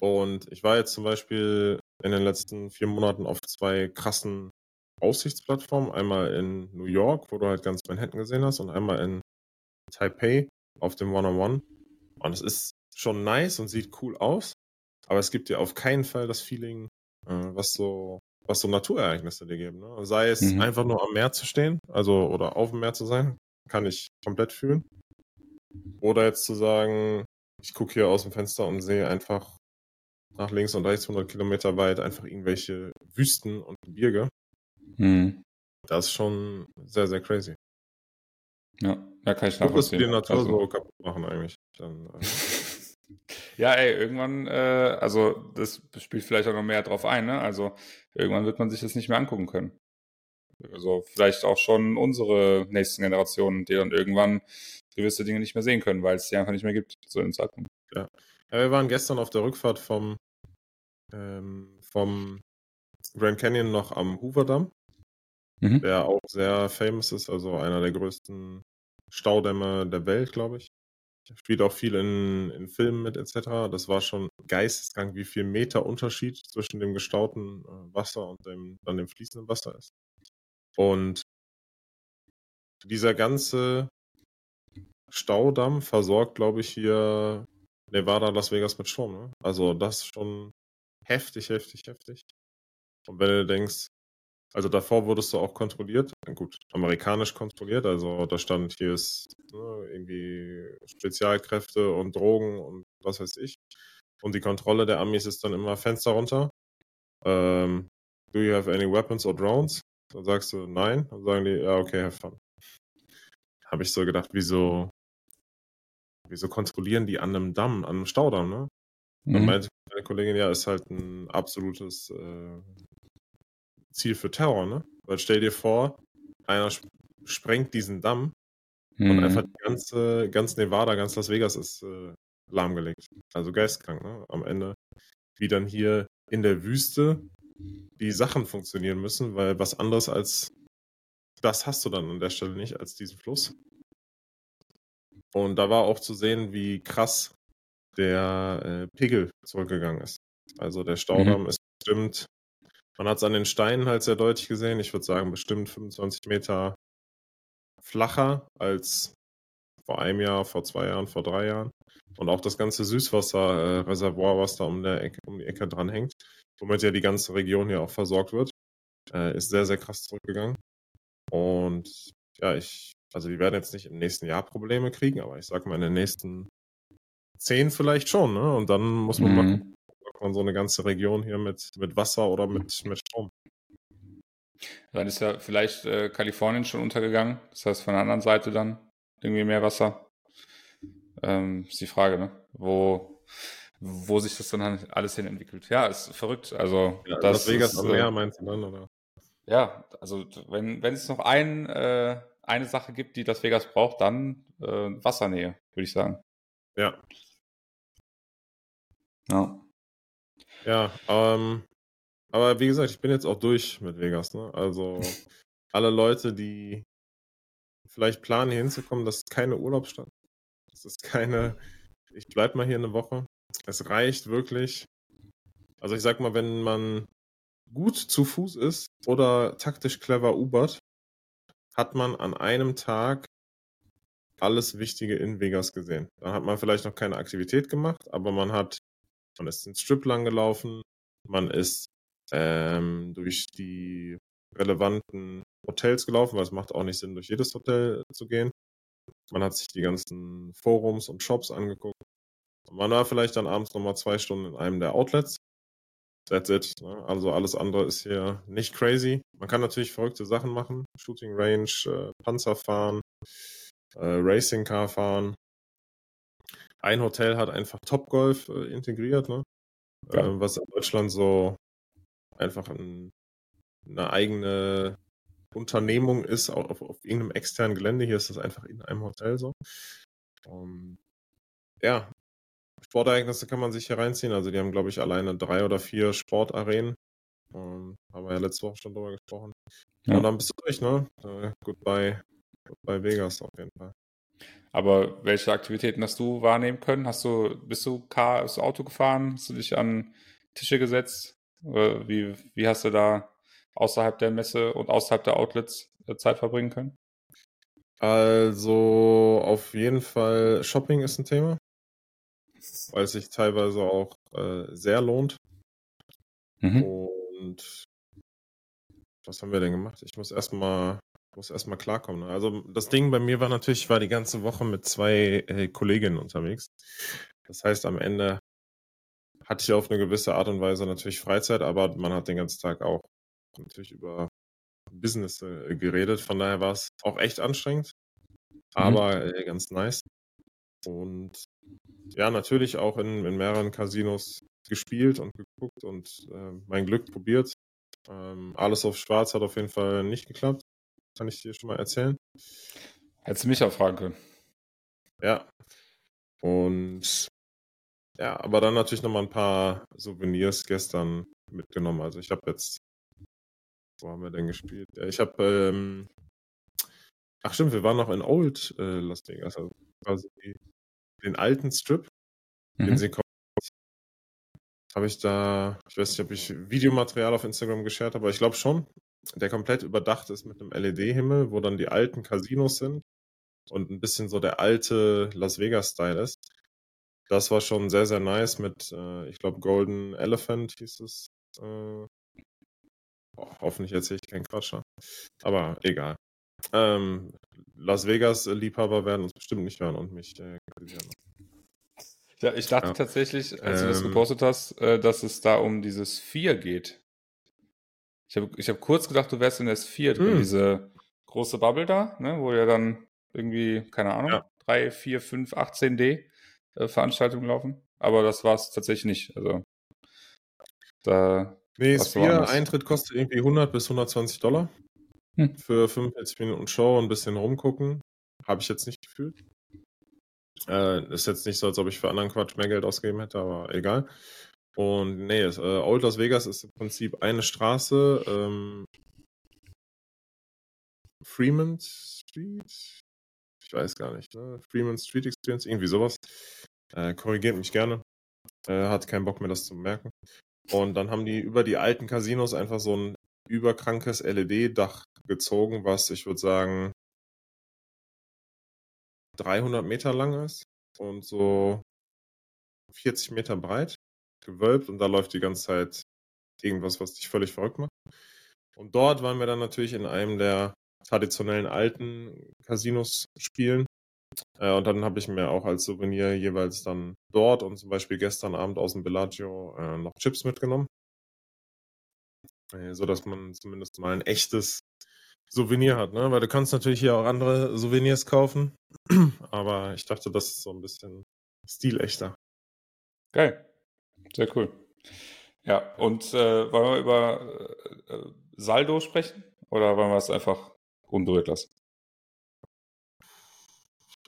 Und ich war jetzt zum Beispiel in den letzten vier Monaten auf zwei krassen Aussichtsplattformen. Einmal in New York, wo du halt ganz Manhattan gesehen hast, und einmal in Taipei auf dem One-on-One. Und es ist schon nice und sieht cool aus, aber es gibt dir auf keinen Fall das Feeling, äh, was so was so Naturereignisse dir geben. Ne? Sei es Mhm. einfach nur am Meer zu stehen, also oder auf dem Meer zu sein, kann ich komplett fühlen. Oder jetzt zu sagen, ich gucke hier aus dem Fenster und sehe einfach nach links und rechts 100 Kilometer weit einfach irgendwelche Wüsten und Gebirge. Mhm. Das ist schon sehr, sehr crazy. Ja, ja, kann ich nachvollziehen. die Natur Also, so kaputt machen eigentlich. Dann, äh, ja, ey, irgendwann, äh, also das spielt vielleicht auch noch mehr drauf ein, ne? Also irgendwann wird man sich das nicht mehr angucken können. Also vielleicht auch schon unsere nächsten Generationen, die dann irgendwann gewisse Dinge nicht mehr sehen können, weil es sie einfach nicht mehr gibt zu dem Zeitpunkt. ja, wir waren gestern auf der Rückfahrt vom, ähm, vom Grand Canyon noch am Hoover-Damm, Mhm. der auch sehr famous ist, also einer der größten Staudämme der Welt, glaube ich. Spielt auch viel in, in Filmen mit etc. Das war schon geisteskrank, wie viel Meter Unterschied zwischen dem gestauten äh, Wasser und dem, dann dem fließenden Wasser ist. Und dieser ganze Staudamm versorgt, glaube ich, hier Nevada, Las Vegas mit Strom. Ne? Also das ist schon heftig, heftig, heftig. Und wenn du denkst, also davor wurdest du auch kontrolliert, gut, amerikanisch kontrolliert, also da stand hier ist ne, irgendwie Spezialkräfte und Drogen und was weiß ich. Und die Kontrolle der Amis ist dann immer Fenster runter. Ähm, do you have any weapons or drones? Dann sagst du nein. Dann sagen die, ja, okay, have fun. Habe ich so gedacht, wieso, wieso kontrollieren die an einem Damm, an einem Staudamm, ne? Dann Mhm. meinte meine Kollegin, ja, ist halt ein absolutes äh, Ziel für Terror, ne? Weil stell dir vor, einer sp sprengt diesen Damm und Mhm. einfach die ganze, ganz Nevada, ganz Las Vegas ist äh, lahmgelegt. Also geistkrank, ne? Am Ende, wie dann hier in der Wüste die Sachen funktionieren müssen, weil was anderes als das hast du dann an der Stelle nicht, als diesen Fluss. Und da war auch zu sehen, wie krass der äh, Pegel zurückgegangen ist. Also der Staudamm ist bestimmt, man hat es an den Steinen halt sehr deutlich gesehen, ich würde sagen bestimmt 25 Meter flacher als vor einem Jahr, vor zwei Jahren, vor drei Jahren. Und auch das ganze Süßwasserreservoir, was da um, der Ecke, um die Ecke dran hängt, womit ja die ganze Region hier auch versorgt wird, äh, ist sehr, sehr krass zurückgegangen. Und ja, ich, also die werden jetzt nicht im nächsten Jahr Probleme kriegen, aber ich sag mal in den nächsten zehn vielleicht schon, ne? Und dann muss man mal Mhm. gucken, ob man so eine ganze Region hier mit, mit Wasser oder mit, mit Strom. Dann ist ja vielleicht äh, Kalifornien schon untergegangen. Das heißt, von der anderen Seite dann irgendwie mehr Wasser. Ähm, ist die Frage, ne? Wo, wo sich das dann alles hin entwickelt. Ja, ist verrückt. Also, Ja, das Las Vegas ist, am äh, Meer meinst du dann, oder? Ja, also wenn, wenn es noch ein, äh, eine Sache gibt, die Las Vegas braucht, dann äh, Wassernähe, würde ich sagen. Ja. Ja. Ja, ähm, aber wie gesagt, ich bin jetzt auch durch mit Vegas, ne? Also alle Leute, die vielleicht planen, hier hinzukommen, das ist keine Urlaubsstadt. Das ist keine, ich bleib mal hier eine Woche. Es reicht wirklich. Also ich sag mal, wenn man gut zu Fuß ist oder taktisch clever ubert, hat man an einem Tag alles Wichtige in Vegas gesehen. Dann hat man vielleicht noch keine Aktivität gemacht, aber man hat, man ist den Strip lang gelaufen, man ist ähm, durch die relevanten Hotels gelaufen, weil es macht auch nicht Sinn, durch jedes Hotel zu gehen. Man hat sich die ganzen Forums und Shops angeguckt. Und man war vielleicht dann abends nochmal zwei Stunden in einem der Outlets. That's it. Ne? Also alles andere ist hier nicht crazy. Man kann natürlich verrückte Sachen machen. Shooting Range, äh, Panzer fahren, äh, Racing Car fahren. Ein Hotel hat einfach Topgolf äh, integriert, ne? Ja. äh, was in Deutschland so einfach ein, eine eigene Unternehmung ist, auf, auf, irgendeinem externen Gelände. Hier ist das einfach in einem Hotel so. Um, ja, Sportereignisse kann man sich hier reinziehen. Also die haben, glaube ich, alleine drei oder vier Sportarenen. Um, haben wir ja letzte Woche schon drüber gesprochen. Ja. Und dann bist du durch, ne? Äh, goodbye, goodbye Vegas auf jeden Fall. Aber welche Aktivitäten hast du wahrnehmen können? Hast du, bist du Car, bist du Auto gefahren? Hast du dich an Tische gesetzt? Wie, wie hast du da außerhalb der Messe und außerhalb der Outlets äh, Zeit verbringen können? Also auf jeden Fall Shopping ist ein Thema, weil es sich teilweise auch äh, sehr lohnt. Mhm. Und was haben wir denn gemacht? Ich muss erstmal muss erstmal klarkommen. Ne? Also das Ding bei mir war natürlich, ich war die ganze Woche mit zwei äh, Kolleginnen unterwegs. Das heißt, am Ende hatte ich auf eine gewisse Art und Weise natürlich Freizeit, aber man hat den ganzen Tag auch natürlich über Business äh, geredet. Von daher war es auch echt anstrengend, mhm. aber äh, ganz nice. Und ja, natürlich auch in, in mehreren Casinos gespielt und geguckt und äh, mein Glück probiert. Ähm, alles auf Schwarz hat auf jeden Fall nicht geklappt. Kann ich dir schon mal erzählen. Hättest du mich auch fragen können. Ja. Und ja, aber dann natürlich nochmal ein paar Souvenirs gestern mitgenommen. Also ich habe jetzt, wo haben wir denn gespielt? Ich habe, ähm, ach stimmt, wir waren noch in Old äh, Las Vegas, also quasi den alten Strip, mhm. den sie habe ich da, ich weiß nicht, ob ich Videomaterial auf Instagram geshared habe, aber ich glaube schon, der komplett überdacht ist mit einem LED-Himmel, wo dann die alten Casinos sind und ein bisschen so der alte Las Vegas-Style ist. Das war schon sehr, sehr nice mit, äh, ich glaube, Golden Elephant hieß es. Äh, oh, hoffentlich erzähle ich keinen Quatsch. Aber egal. Ähm, Las Vegas-Liebhaber werden uns bestimmt nicht hören und mich äh, kritisieren. Ja, ich dachte ja. tatsächlich, als ähm, du das ähm. gepostet hast, äh, dass es da um dieses 4 geht. Ich habe ich hab kurz gedacht, du wärst in das 4 drin, hm. diese große Bubble da, ne, wo ja dann irgendwie, keine Ahnung, ja. 3, 4, 5, 18D äh, Veranstaltungen laufen. Aber das war es tatsächlich nicht. Also da. Nee, Sphere Eintritt kostet irgendwie 100 bis 120 Dollar. Hm. Für 45 Minuten Show und ein bisschen rumgucken. Habe ich jetzt nicht gefühlt. Äh, ist jetzt nicht so, als ob ich für anderen Quatsch mehr Geld ausgegeben hätte, aber egal. Und nee, äh, Old Las Vegas ist im Prinzip eine Straße. Ähm, Fremont Street? Ich weiß gar nicht. Ne? Fremont Street Experience, irgendwie sowas. Äh, korrigiert mich gerne. Äh, hat keinen Bock mehr, das zu merken. Und dann haben die über die alten Casinos einfach so ein überkrankes LED-Dach gezogen, was ich würde sagen 300 Meter lang ist und so 40 Meter breit, gewölbt und da läuft die ganze Zeit irgendwas, was dich völlig verrückt macht. Und dort waren wir dann natürlich in einem der traditionellen alten Casinos spielen äh, und dann habe ich mir auch als Souvenir jeweils dann dort und zum Beispiel gestern Abend aus dem Bellagio äh, noch Chips mitgenommen. Äh, so dass man zumindest mal ein echtes Souvenir hat, ne? Weil du kannst natürlich hier auch andere Souvenirs kaufen. Aber ich dachte, das ist so ein bisschen stilechter. Geil. Sehr cool. Ja, und äh, wollen wir über äh, Saldo sprechen? Oder wollen wir es einfach unberührt lassen?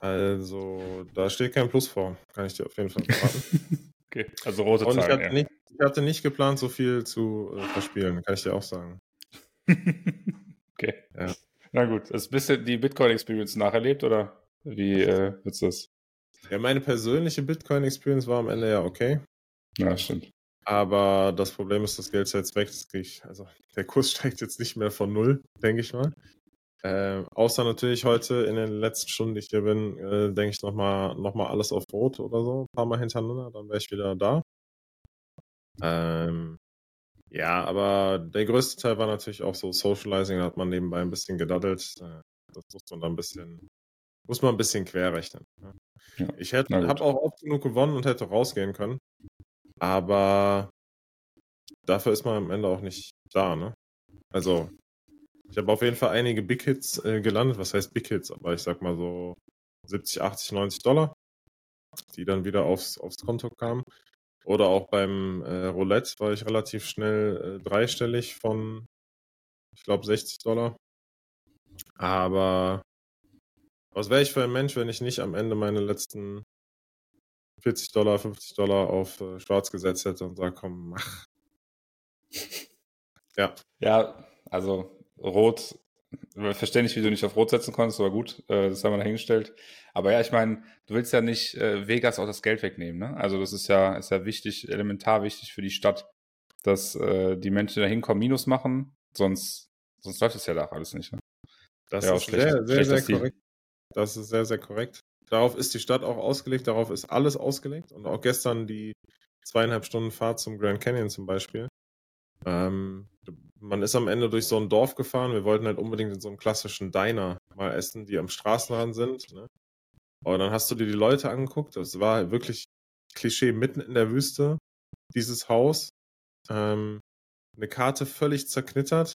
Also, da steht kein Plus vor, kann ich dir auf jeden Fall verraten. okay, also rote Und Zahlen. Ich hatte, ja. nicht, ich hatte nicht geplant, so viel zu äh, verspielen, kann ich dir auch sagen. okay. Ja. Na gut, hast du die Bitcoin-Experience nacherlebt oder wie äh, wird's das? Ja, meine persönliche Bitcoin-Experience war am Ende ja okay. Ja, stimmt. Aber das Problem ist, das Geld ist jetzt weg. Ich, also der Kurs steigt jetzt nicht mehr von null, denke ich mal. Äh, außer natürlich heute in den letzten Stunden, die ich hier bin, äh, denke ich nochmal noch mal alles auf Rot oder so, ein paar Mal hintereinander, dann wäre ich wieder da. Ähm, ja, aber der größte Teil war natürlich auch so Socializing, da hat man nebenbei ein bisschen gedaddelt. Äh, das muss man dann ein bisschen, muss man ein bisschen quer rechnen. Ne? Ja, ich habe auch oft genug gewonnen und hätte rausgehen können. Aber dafür ist man am Ende auch nicht da, ne? Also, ich habe auf jeden Fall einige Big Hits äh, gelandet. Was heißt Big Hits? Aber ich sag mal so 70, 80, 90 Dollar, die dann wieder aufs, aufs Konto kamen. Oder auch beim äh, Roulette war ich relativ schnell äh, dreistellig von, ich glaube, 60 Dollar. Aber was wäre ich für ein Mensch, wenn ich nicht am Ende meine letzten 40 Dollar, 50 Dollar auf äh, schwarz gesetzt hätte und sage, komm, mach. ja. Ja, also Rot, verständlich, wie du nicht auf Rot setzen konntest, aber gut, äh, das haben wir dahingestellt. Aber ja, ich meine, du willst ja nicht äh, Vegas auch das Geld wegnehmen, ne? Also das ist ja, ist ja wichtig, elementar wichtig für die Stadt, dass äh, die Menschen, da hinkommen, Minus machen, sonst, sonst läuft es ja da alles nicht, ne? Das ja, ist sehr, sehr, sehr korrekt. Das ist sehr, sehr korrekt. Darauf ist die Stadt auch ausgelegt, darauf ist alles ausgelegt. Und auch gestern die zweieinhalb Stunden Fahrt zum Grand Canyon zum Beispiel. Ähm, man ist am Ende durch so ein Dorf gefahren. Wir wollten halt unbedingt in so einem klassischen Diner mal essen, die am Straßenrand sind. Ne? Aber dann hast du dir die Leute angeguckt. Das war wirklich Klischee mitten in der Wüste. Dieses Haus. Ähm, eine Karte völlig zerknittert.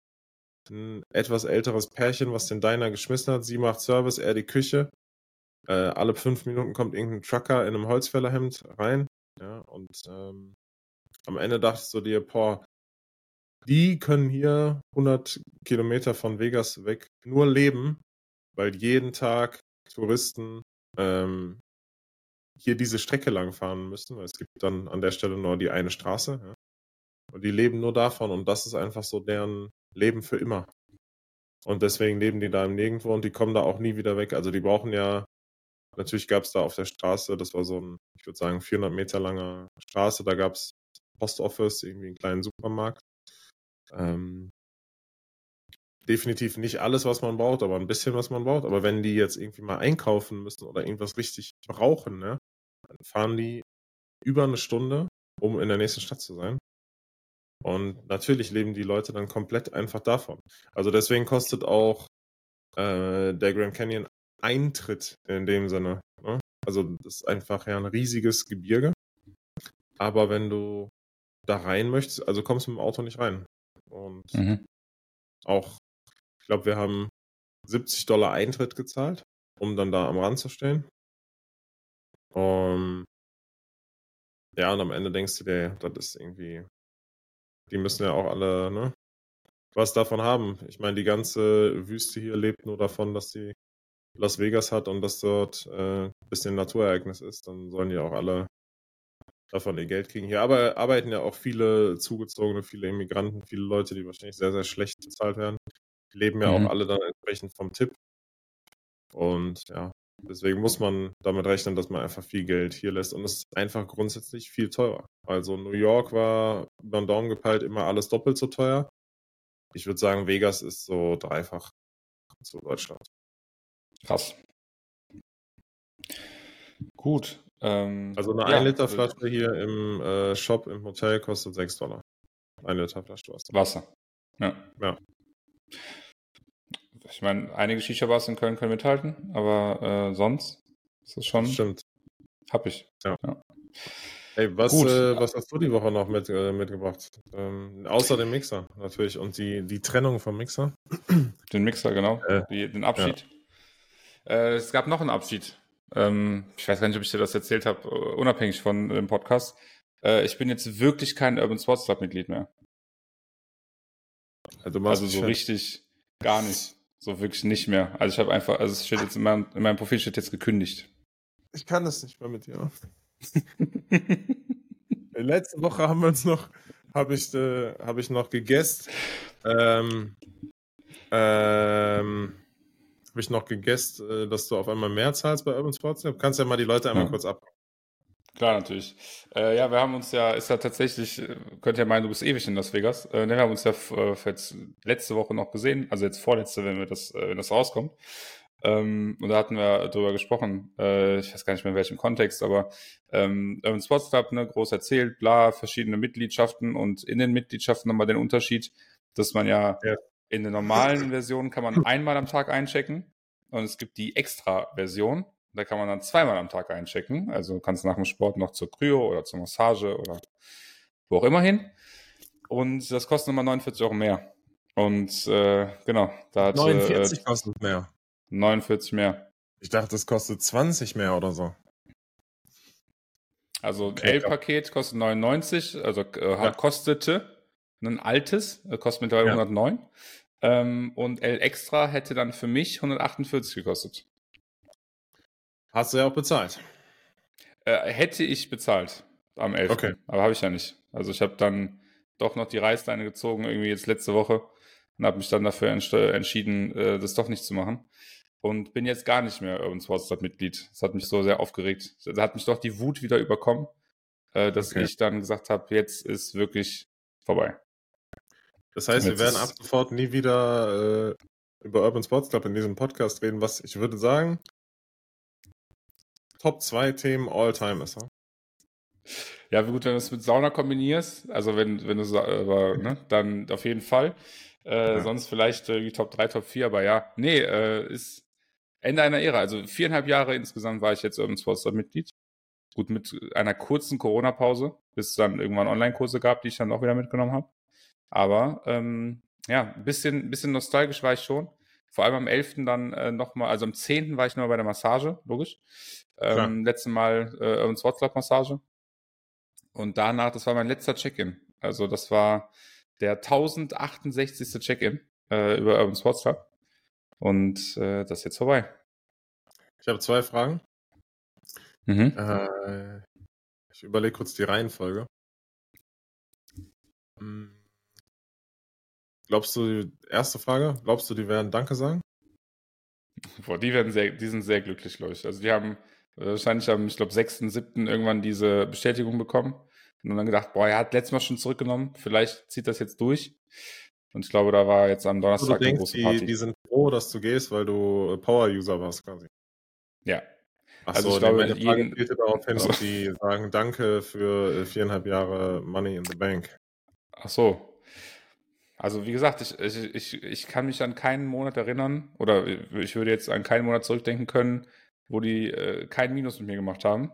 Ein etwas älteres Pärchen, was den Diner geschmissen hat. Sie macht Service, er die Küche. Äh, alle fünf Minuten kommt irgendein Trucker in einem Holzfällerhemd rein. Ja, und ähm, am Ende dachtest du dir, boah, die können hier 100 Kilometer von Vegas weg nur leben, weil jeden Tag Touristen ähm, hier diese Strecke lang fahren müssen, weil es gibt dann an der Stelle nur die eine Straße. Ja. Und die leben nur davon und das ist einfach so deren Leben für immer. Und deswegen leben die da im Nirgendwo und die kommen da auch nie wieder weg. Also die brauchen ja, natürlich gab es da auf der Straße, das war so ein, ich würde sagen, 400 Meter langer Straße, da gab es Post Office, irgendwie einen kleinen Supermarkt. Ähm, definitiv nicht alles, was man braucht, aber ein bisschen, was man braucht. Aber wenn die jetzt irgendwie mal einkaufen müssen oder irgendwas richtig brauchen, ne, dann fahren die über eine Stunde, um in der nächsten Stadt zu sein. Und natürlich leben die Leute dann komplett einfach davon. Also deswegen kostet auch äh, der Grand Canyon Eintritt in dem Sinne. Ne? Also das ist einfach ja ein riesiges Gebirge. Aber wenn du da rein möchtest, also kommst du mit dem Auto nicht rein. Und mhm. auch, ich glaube, wir haben 70 Dollar Eintritt gezahlt, um dann da am Rand zu stehen. Um, ja, und am Ende denkst du dir, das ist irgendwie, die müssen ja auch alle, ne, was davon haben. Ich meine, die ganze Wüste hier lebt nur davon, dass sie Las Vegas hat und dass dort äh, ein bisschen Naturereignis ist. Dann sollen die auch alle davon ihr Geld kriegen. Hier aber arbeiten ja auch viele Zugezogene, viele Immigranten, viele Leute, die wahrscheinlich sehr, sehr schlecht bezahlt werden. Die leben ja mhm. auch alle dann entsprechend vom Tipp. Und ja, deswegen muss man damit rechnen, dass man einfach viel Geld hier lässt. Und es ist einfach grundsätzlich viel teurer. Also New York war über den Daumen gepeilt immer alles doppelt so teuer. Ich würde sagen, Vegas ist so dreifach zu Deutschland. Krass. Gut, ähm, also eine ja, 1 Liter Flasche hier im äh, Shop im Hotel kostet 6 Dollar. 1 Liter Flasche Wasser. Wasser. Ja. ja. Ich meine, einige Shisha-Bars in Köln können mithalten, aber äh, sonst ist das schon. Stimmt. Hab ich. Ja. ja. Hey, was, äh, was hast du die Woche noch mit, äh, mitgebracht? Ähm, außer dem Mixer natürlich und die, die Trennung vom Mixer. Den Mixer, genau. Äh, die, den Abschied. Ja. Äh, es gab noch einen Abschied. Ähm, ich weiß gar nicht, ob ich dir das erzählt habe, äh, unabhängig von dem Podcast. Äh, ich bin jetzt wirklich kein Urban Sports Club Mitglied mehr. Also, also so richtig gar nicht. So wirklich nicht mehr. Also ich habe einfach, also es steht jetzt in meinem, in meinem Profil steht jetzt gekündigt. Ich kann das nicht mehr mit dir. Letzte Woche haben wir uns noch, habe ich, äh, hab ich noch gegessen. Ähm, ähm, habe ich noch gegessen, äh, dass du auf einmal mehr zahlst bei Urban Sports Du kannst ja mal die Leute einmal ja. kurz ab. Klar, natürlich. Äh, ja, wir haben uns ja, ist ja tatsächlich, äh, könnt ihr meinen, du bist ewig in Las Vegas. Äh, wir haben uns ja äh, jetzt letzte Woche noch gesehen, also jetzt vorletzte, wenn wir das, wenn das rauskommt. Ähm, und da hatten wir drüber gesprochen, äh, ich weiß gar nicht mehr in welchem Kontext, aber ähm, Urban Sports Club, ne, groß erzählt, bla, verschiedene Mitgliedschaften und in den Mitgliedschaften nochmal den Unterschied, dass man ja, ja in der normalen Version kann man einmal am Tag einchecken und es gibt die Extra-Version. Da kann man dann zweimal am Tag einchecken. Also du kannst nach dem Sport noch zur Kryo oder zur Massage oder wo auch immer hin. Und das kostet nochmal 49 Euro mehr. Und äh, genau, da hat 49 äh, kostet mehr. 49 mehr. Ich dachte, das kostet 20 mehr oder so. Also okay, L-Paket kostet 99, also äh, ja. kostete ein altes, äh, kostet mittlerweile ja. 109. Ähm, und L Extra hätte dann für mich 148 gekostet. Hast du ja auch bezahlt. Äh, hätte ich bezahlt am 11. Okay. Aber habe ich ja nicht. Also ich habe dann doch noch die Reißleine gezogen, irgendwie jetzt letzte Woche und habe mich dann dafür entschieden, äh, das doch nicht zu machen. Und bin jetzt gar nicht mehr Urban Sports Club Mitglied. Das hat mich so sehr aufgeregt. Da hat mich doch die Wut wieder überkommen, äh, dass okay. ich dann gesagt habe, jetzt ist wirklich vorbei. Das heißt, wir werden ab sofort nie wieder äh, über Urban Sports Club in diesem Podcast reden, was ich würde sagen, Top 2 Themen all time ist. Huh? Ja, gut, wenn du es mit Sauna kombinierst, also wenn, wenn du aber, ne, dann auf jeden Fall. Äh, ja. Sonst vielleicht äh, die Top 3, Top 4, aber ja, nee, äh, ist Ende einer Ära. Also viereinhalb Jahre insgesamt war ich jetzt Urban Sports Mitglied. Gut, mit einer kurzen Corona-Pause, bis es dann irgendwann Online-Kurse gab, die ich dann auch wieder mitgenommen habe. Aber ähm, ja, ein bisschen, bisschen nostalgisch war ich schon. Vor allem am 11. dann äh, nochmal, also am 10. war ich nochmal bei der Massage, logisch. Ähm, letzten Mal äh, Urban Sports Club Massage. Und danach, das war mein letzter Check-in. Also das war der 1068. Check-in äh, über Urban Sports Club. Und äh, das ist jetzt vorbei. Ich habe zwei Fragen. Mhm. Äh, ich überlege kurz die Reihenfolge. Hm. Glaubst du, erste Frage, glaubst du, die werden Danke sagen? Boah, die werden sehr, die sind sehr glücklich, glaube ich. Also die haben wahrscheinlich am, ich glaube, 6., 7. irgendwann diese Bestätigung bekommen und dann gedacht, boah, er hat letztes Mal schon zurückgenommen, vielleicht zieht das jetzt durch. Und ich glaube, da war jetzt am Donnerstag du denkst, eine große Party. Die, die sind froh, dass du gehst, weil du Power-User warst quasi. Ja. Achso, also ich glaube, meine Frage jeden... darauf hin, ob die sagen Danke für äh, viereinhalb Jahre Money in the Bank. Ach so, also wie gesagt, ich, ich, ich, ich kann mich an keinen Monat erinnern oder ich würde jetzt an keinen Monat zurückdenken können, wo die äh, kein Minus mit mir gemacht haben.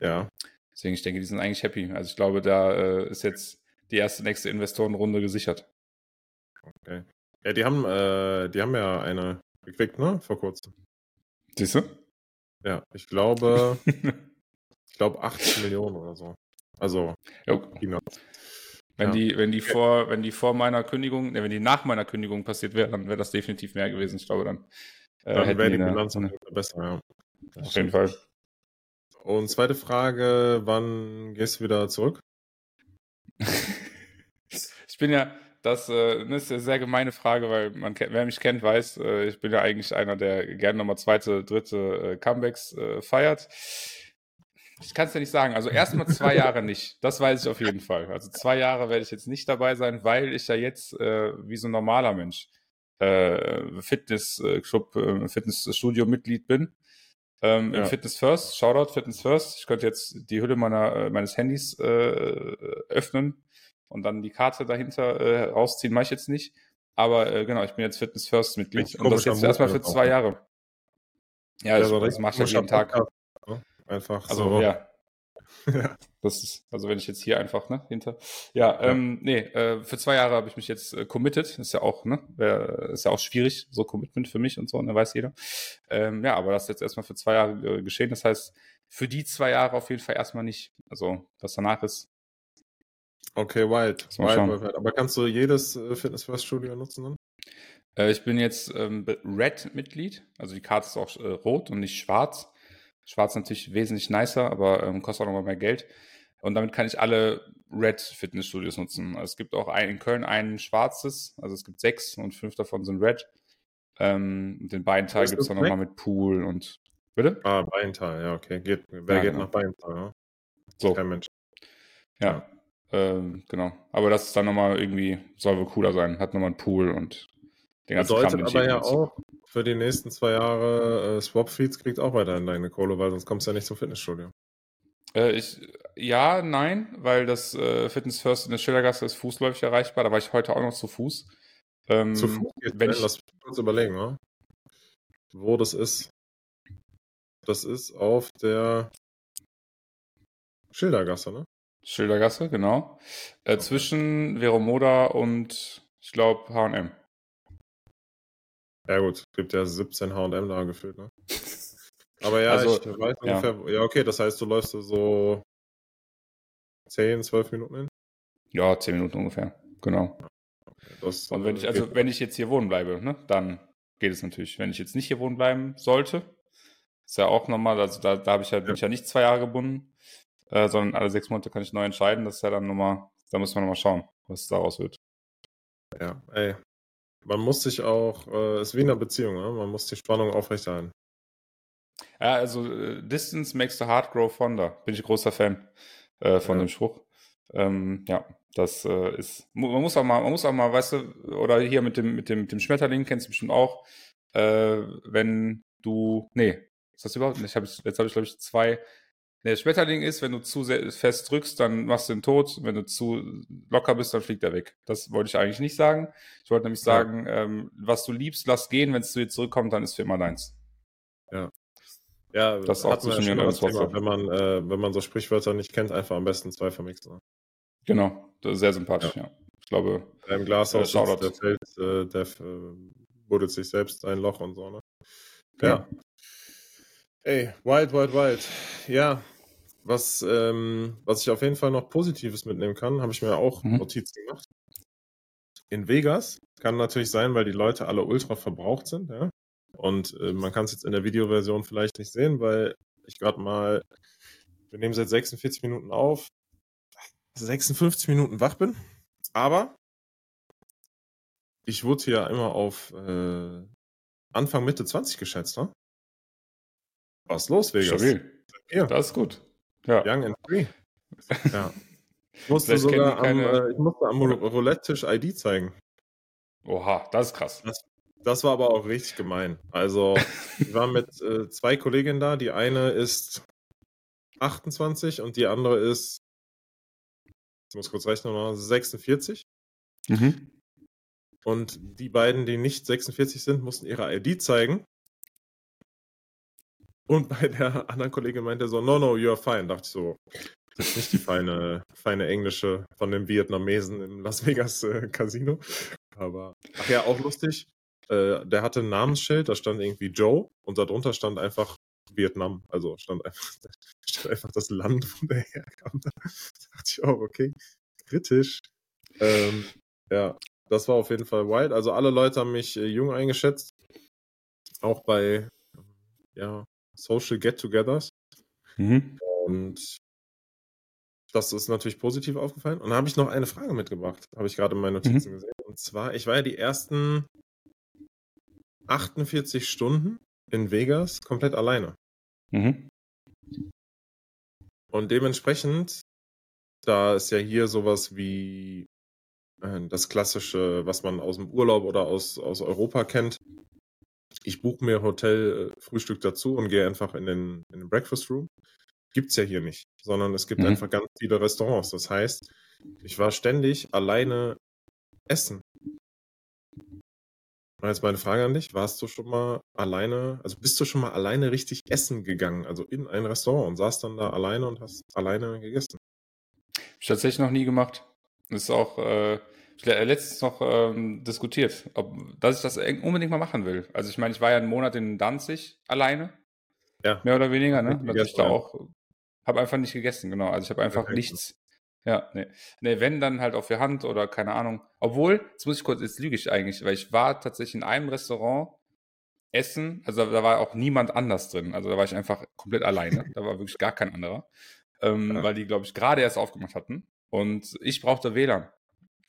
Ja. Deswegen, ich denke, die sind eigentlich happy. Also ich glaube, da äh, ist jetzt die erste nächste Investorenrunde gesichert. Okay. Ja, die haben, äh, die haben ja eine gekriegt, ne? Vor kurzem. Siehst du? Ja, ich glaube, ich glaube 80 Millionen oder so. Also, ja, Peanuts. Wenn ja. die, wenn die vor, wenn die vor meiner Kündigung, ne, wenn die nach meiner Kündigung passiert wäre, dann wäre das definitiv mehr gewesen. Ich glaube, dann, äh, dann wäre die Bilanz eine, besser, ja. Das auf jeden Fall. Und zweite Frage, wann gehst du wieder zurück? ich bin ja, das, äh, das ist eine sehr gemeine Frage, weil man, wer mich kennt, weiß, äh, ich bin ja eigentlich einer, der gerne nochmal zweite, dritte äh, Comebacks äh, feiert. Ich kann es ja nicht sagen. Also erstmal zwei Jahre nicht. Das weiß ich auf jeden Fall. Also zwei Jahre werde ich jetzt nicht dabei sein, weil ich ja jetzt äh, wie so ein normaler Mensch äh, Fitnessclub, äh, Fitnessstudio-Mitglied bin. Ähm, ja. Fitness First, Shoutout Fitness First. Ich könnte jetzt die Hülle meiner, äh, meines Handys äh, öffnen und dann die Karte dahinter äh, rausziehen. Mache ich jetzt nicht. Aber äh, genau, ich bin jetzt Fitness First Mitglied. Und das jetzt erstmal für zwei Jahre. Ja, ja das, das mache ich ja jeden Tag. Einfach also, so. Ja. Das ist, also wenn ich jetzt hier einfach, ne, hinter. Ja, ja. ähm, nee, äh, für zwei Jahre habe ich mich jetzt äh, committed. Ist ja auch, ne, wär, ist ja auch schwierig, so Commitment für mich und so, ne, weiß jeder. Ähm, ja, aber das ist jetzt erstmal für zwei Jahre äh, geschehen. Das heißt, für die zwei Jahre auf jeden Fall erstmal nicht. Also, was danach ist. Okay, wild. wild, wild, wild. Aber kannst du jedes äh, Fitness First Studio nutzen dann? Äh, ich bin jetzt ähm, Red-Mitglied. Also die Karte ist auch äh, rot und nicht schwarz. Schwarz natürlich wesentlich nicer, aber ähm, kostet auch nochmal mehr Geld. Und damit kann ich alle Red Fitnessstudios nutzen. Also es gibt auch ein, in Köln ein schwarzes, also es gibt sechs und fünf davon sind Red. Ähm, den Beintal gibt es dann nochmal mit Pool und. Bitte? Ah, Beintal, ja, okay. Geht, wer ja, geht genau. nach Beintal, ja? So. Kein Mensch. Ja, ja. Ähm, genau. Aber das ist dann nochmal irgendwie, soll wohl cooler sein. Hat nochmal einen Pool und den ganzen Bedeutet Kram, aber ja auch, für die nächsten zwei Jahre äh, Swap-Feeds kriegt auch weiterhin deine Kohle, weil sonst kommst du ja nicht zum Fitnessstudio. Äh, ich, ja, nein, weil das äh, Fitness First in der Schildergasse ist fußläufig erreichbar. Da war ich heute auch noch zu Fuß. Ähm, zu Fuß geht wenn ich, Lass mich kurz überlegen, ne? wo das ist. Das ist auf der Schildergasse, ne? Schildergasse, genau. Äh, okay. Zwischen Veromoda und ich glaube H&M. Ja gut, es gibt ja 17 H&M da gefühlt, ne? Aber ja, also, ich weiß ja. ungefähr, ja okay, das heißt, du läufst so 10, 12 Minuten hin? Ja, 10 Minuten ungefähr, genau. Das, Und wenn ich, also wenn ich jetzt hier wohnen bleibe, ne, dann geht es natürlich. Wenn ich jetzt nicht hier wohnen bleiben sollte, ist ja auch normal, also da, da habe ich ja, bin ich ja nicht zwei Jahre gebunden, äh, sondern alle sechs Monate kann ich neu entscheiden. Das ist ja dann nochmal, da muss man nochmal schauen, was daraus wird. Ja, ey, man muss sich auch, äh, ist wie in einer Beziehung, ne? man muss die Spannung aufrechterhalten. Ja, also äh, Distance makes the heart grow fonder. Bin ich großer Fan äh, von ja. dem Spruch. Ähm, ja, das äh, ist, man muss auch mal, man muss auch mal, weißt du, oder hier mit dem, mit dem, mit dem Schmetterling kennst du bestimmt auch, äh, wenn du, nee, ist das überhaupt nicht? Ich hab, jetzt habe ich, glaube ich, zwei Der Schmetterling ist, wenn du zu fest drückst, dann machst du ihn tot. Wenn du zu locker bist, dann fliegt er weg. Das wollte ich eigentlich nicht sagen. Ich wollte nämlich sagen, ja. ähm, was du liebst, lass gehen. Wenn es zu dir zurückkommt, dann ist für immer deins. Ja. Ja, das ist auch zwischen mir und das Thema. Wenn man, äh, wenn man so Sprichwörter nicht kennt, einfach am besten zwei vermixen. Genau, das ist sehr sympathisch, ja. ja. Ich glaube. Der im Glashaus äh, der fällt, äh, der äh, buddelt sich selbst ein Loch und so, ne? Ja. ja. Ey, wild, wild, wild. Ja, was, ähm, was ich auf jeden Fall noch Positives mitnehmen kann, habe ich mir auch mhm. Notizen gemacht. In Vegas kann natürlich sein, weil die Leute alle ultra verbraucht sind, ja. Und äh, man kann es jetzt in der Videoversion vielleicht nicht sehen, weil ich gerade mal, wir nehmen seit 46 Minuten auf, 56 Minuten wach bin. Aber ich wurde hier immer auf äh, Anfang, Mitte 20 geschätzt, ne? Was ist los, Vegas? Stabil. Ja. Das ist gut. Ja. Young and free. Ja. Ich musste sogar am, keine... äh, ich musste am Roulette-Tisch ID zeigen. Oha, das ist krass. Das, das war aber auch richtig gemein. Also, ich war mit äh, zwei Kolleginnen da. Die eine ist 28 und die andere ist, ich muss kurz rechnen, 46. Mhm. Und die beiden, die nicht 46 sind, mussten ihre ID zeigen. Und bei der anderen Kollegin meinte er so, no, no, you're fine. Dachte ich so, das ist nicht die feine, feine Englische von dem Vietnamesen im Las Vegas äh, Casino. Aber, ach ja, auch lustig. Äh, der hatte ein Namensschild, da stand irgendwie Joe und darunter stand einfach Vietnam. Also stand einfach, stand einfach das Land, von der herkam. Da dachte ich, oh, okay, kritisch. Ähm, ja, das war auf jeden Fall wild. Also alle Leute haben mich äh, jung eingeschätzt. Auch bei ja, Social Get-togethers. Mhm. Und das ist natürlich positiv aufgefallen. Und dann habe ich noch eine Frage mitgebracht, habe ich gerade in meinen Notizen mhm. gesehen. Und zwar, ich war ja die ersten 48 Stunden in Vegas komplett alleine. Mhm. Und dementsprechend, da ist ja hier sowas wie äh, das klassische, was man aus dem Urlaub oder aus, aus Europa kennt. Ich buche mir Hotel-Frühstück äh, dazu und gehe einfach in den, in den Breakfast Room. Gibt's ja hier nicht, sondern es gibt mhm. einfach ganz viele Restaurants. Das heißt, ich war ständig alleine essen. Und jetzt meine Frage an dich, warst du schon mal alleine, also bist du schon mal alleine richtig essen gegangen, also in ein Restaurant und saßt dann da alleine und hast alleine gegessen? Ich tatsächlich noch nie gemacht. Das ist auch äh, letztens noch ähm, diskutiert, ob dass ich das unbedingt mal machen will. Also ich meine, ich war ja einen Monat in Danzig alleine. Ja. Mehr oder weniger, ne? Dass ich da auch habe einfach nicht gegessen, genau. Also ich habe einfach ja, nichts. Ja, nee. Nee, wenn dann halt auf der Hand oder keine Ahnung. Obwohl, jetzt muss ich kurz, jetzt lüge ich eigentlich, weil ich war tatsächlich in einem Restaurant essen, also da war auch niemand anders drin. Also da war ich einfach komplett alleine. da war wirklich gar kein anderer. Ähm, ja. Weil die, glaube ich, gerade erst aufgemacht hatten. Und ich brauchte WLAN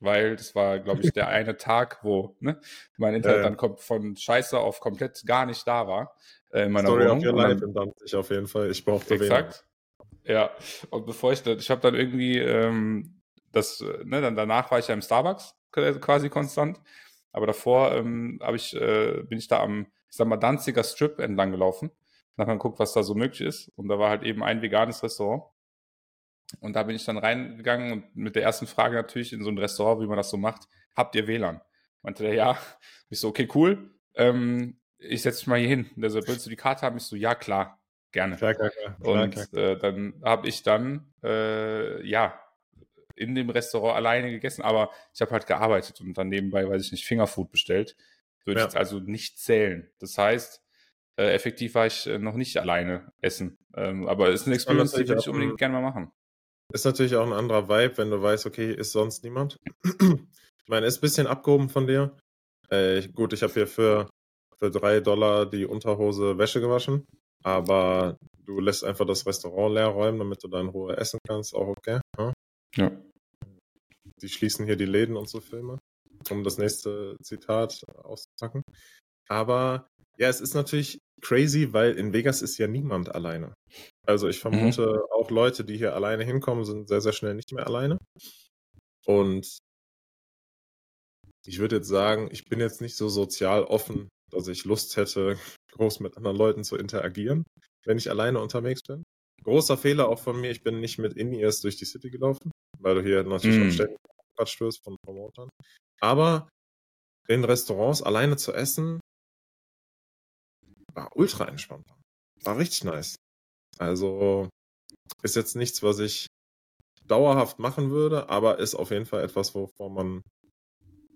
weil das war, glaube ich, der eine Tag, wo ne, mein Internet ja, dann kommt von Scheiße auf komplett gar nicht da war äh, in meiner Story Wohnung. Of your life in Danzig auf jeden Fall. Ich brauchte Exakt. Ja, und bevor ich, ich habe dann irgendwie ähm, das, ne, dann danach war ich ja im Starbucks quasi konstant, aber davor ähm, habe ich, äh, bin ich da am, ich sag mal, Danziger Strip entlang gelaufen, nachher geguckt, was da so möglich ist und da war halt eben ein veganes Restaurant und da bin ich dann reingegangen und mit der ersten Frage natürlich in so ein Restaurant, wie man das so macht, habt ihr WLAN? Meinte der, ja. Ich so, okay, cool. Ähm, ich setze mich mal hier hin. Der so, willst du die Karte haben? Ich so, ja, klar, gerne. Klar, klar, klar. Und. Äh, dann habe ich dann, äh, ja, in dem Restaurant alleine gegessen, aber ich habe halt gearbeitet und dann nebenbei, weiß ich nicht, Fingerfood bestellt. Würde ja. ich also nicht zählen. Das heißt, äh, effektiv war ich äh, noch nicht alleine essen. Ähm, aber es ist eine Experience, die würde ich unbedingt gerne mal machen. Ist natürlich auch ein anderer Vibe, wenn du weißt, okay, ist sonst niemand. ich meine, ist ein bisschen abgehoben von dir. Äh, gut, ich habe hier für, für drei Dollar die Unterhose Wäsche gewaschen, aber du lässt einfach das Restaurant leer räumen, damit du da in Ruhe essen kannst, auch okay. Ja. ja. Die schließen hier die Läden und so Filme, um das nächste Zitat auszupacken. Aber ja, es ist natürlich crazy, weil in Vegas ist ja niemand alleine. Also ich mhm. vermute, mhm. auch Leute, die hier alleine hinkommen, sind sehr, sehr schnell nicht mehr alleine. Und ich würde jetzt sagen, ich bin jetzt nicht so sozial offen, dass ich Lust hätte, groß mit anderen Leuten zu interagieren, wenn ich alleine unterwegs bin. großer Fehler auch von mir, ich bin nicht mit In-Ears durch die City gelaufen, weil du hier natürlich Mm. auch ständig Quatsch wirst von Promotern. Aber in Restaurants alleine zu essen, war ultra entspannt. War richtig nice. Also ist jetzt nichts, was ich dauerhaft machen würde, aber ist auf jeden Fall etwas, wovor man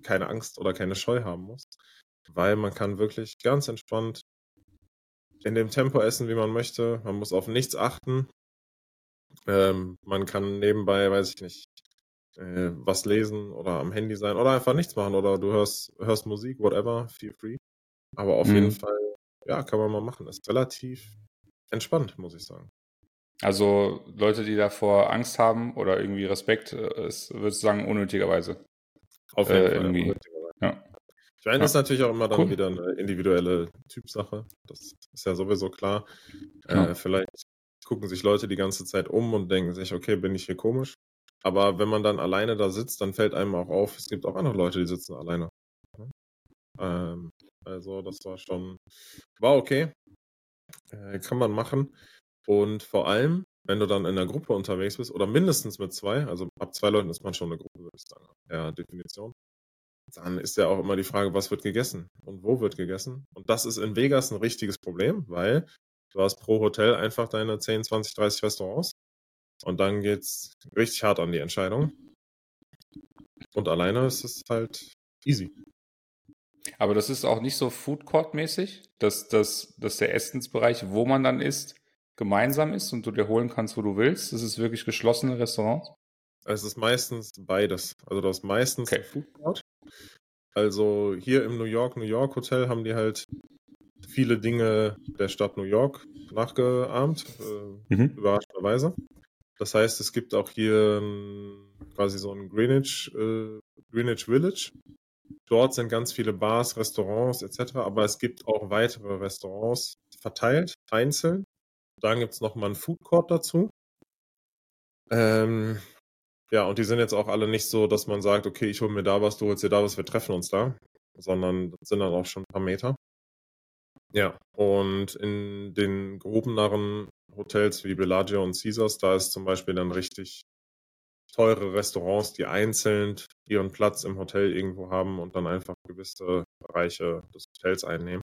keine Angst oder keine Scheu haben muss. Weil man kann wirklich ganz entspannt in dem Tempo essen, wie man möchte. Man muss auf nichts achten. Ähm, man kann nebenbei, weiß ich nicht, äh, was lesen oder am Handy sein oder einfach nichts machen oder du hörst, hörst Musik, whatever, feel free. Aber auf Mhm. jeden Fall, ja, kann man mal machen. Ist relativ entspannt, muss ich sagen. Also Leute, die davor Angst haben oder irgendwie Respekt, äh, ist, würdest du sagen, unnötigerweise. Auf Äh, jeden Fall. irgendwie. unnötigerweise. Ja. Ich meine, Ja. das ist natürlich auch immer dann Cool. wieder eine individuelle Typsache. Das ist ja sowieso klar. Ja. Äh, vielleicht gucken sich Leute die ganze Zeit um und denken sich, okay, bin ich hier komisch? Aber wenn man dann alleine da sitzt, dann fällt einem auch auf, es gibt auch andere Leute, die sitzen alleine. Ne? Ähm, also das war schon, war okay. Äh, kann man machen. Und vor allem, wenn du dann in einer Gruppe unterwegs bist oder mindestens mit zwei, also ab zwei Leuten ist man schon eine Gruppe, würde ich sagen. Ja, Definition. Dann ist ja auch immer die Frage, was wird gegessen und wo wird gegessen. Und das ist in Vegas ein richtiges Problem, weil du hast pro Hotel einfach deine 10, 20, 30 Restaurants. Und dann geht's richtig hart an die Entscheidung. Und alleine ist es halt easy. Aber das ist auch nicht so Food Court-mäßig, dass, dass, dass der Essensbereich, wo man dann isst, gemeinsam ist und du dir holen kannst, wo du willst. Das ist wirklich geschlossene Restaurants. Es ist meistens beides. Also du hast meistens Okay. Food Court. Also hier im New York, New York Hotel haben die halt viele Dinge der Stadt New York nachgeahmt, äh, Mhm. überraschenderweise. Das heißt, es gibt auch hier quasi so ein Greenwich, äh, Greenwich Village. Dort sind ganz viele Bars, Restaurants etc. Aber es gibt auch weitere Restaurants verteilt, einzeln. Dann gibt es nochmal einen Food Court dazu. Ähm, ja, und die sind jetzt auch alle nicht so, dass man sagt, okay, ich hole mir da was, du holst dir da was, wir treffen uns da. Sondern sind dann auch schon ein paar Meter. Ja, und in den gehobeneren Hotels wie Bellagio und Caesars, da ist zum Beispiel dann richtig teure Restaurants, die einzeln ihren Platz im Hotel irgendwo haben und dann einfach gewisse Bereiche des Hotels einnehmen.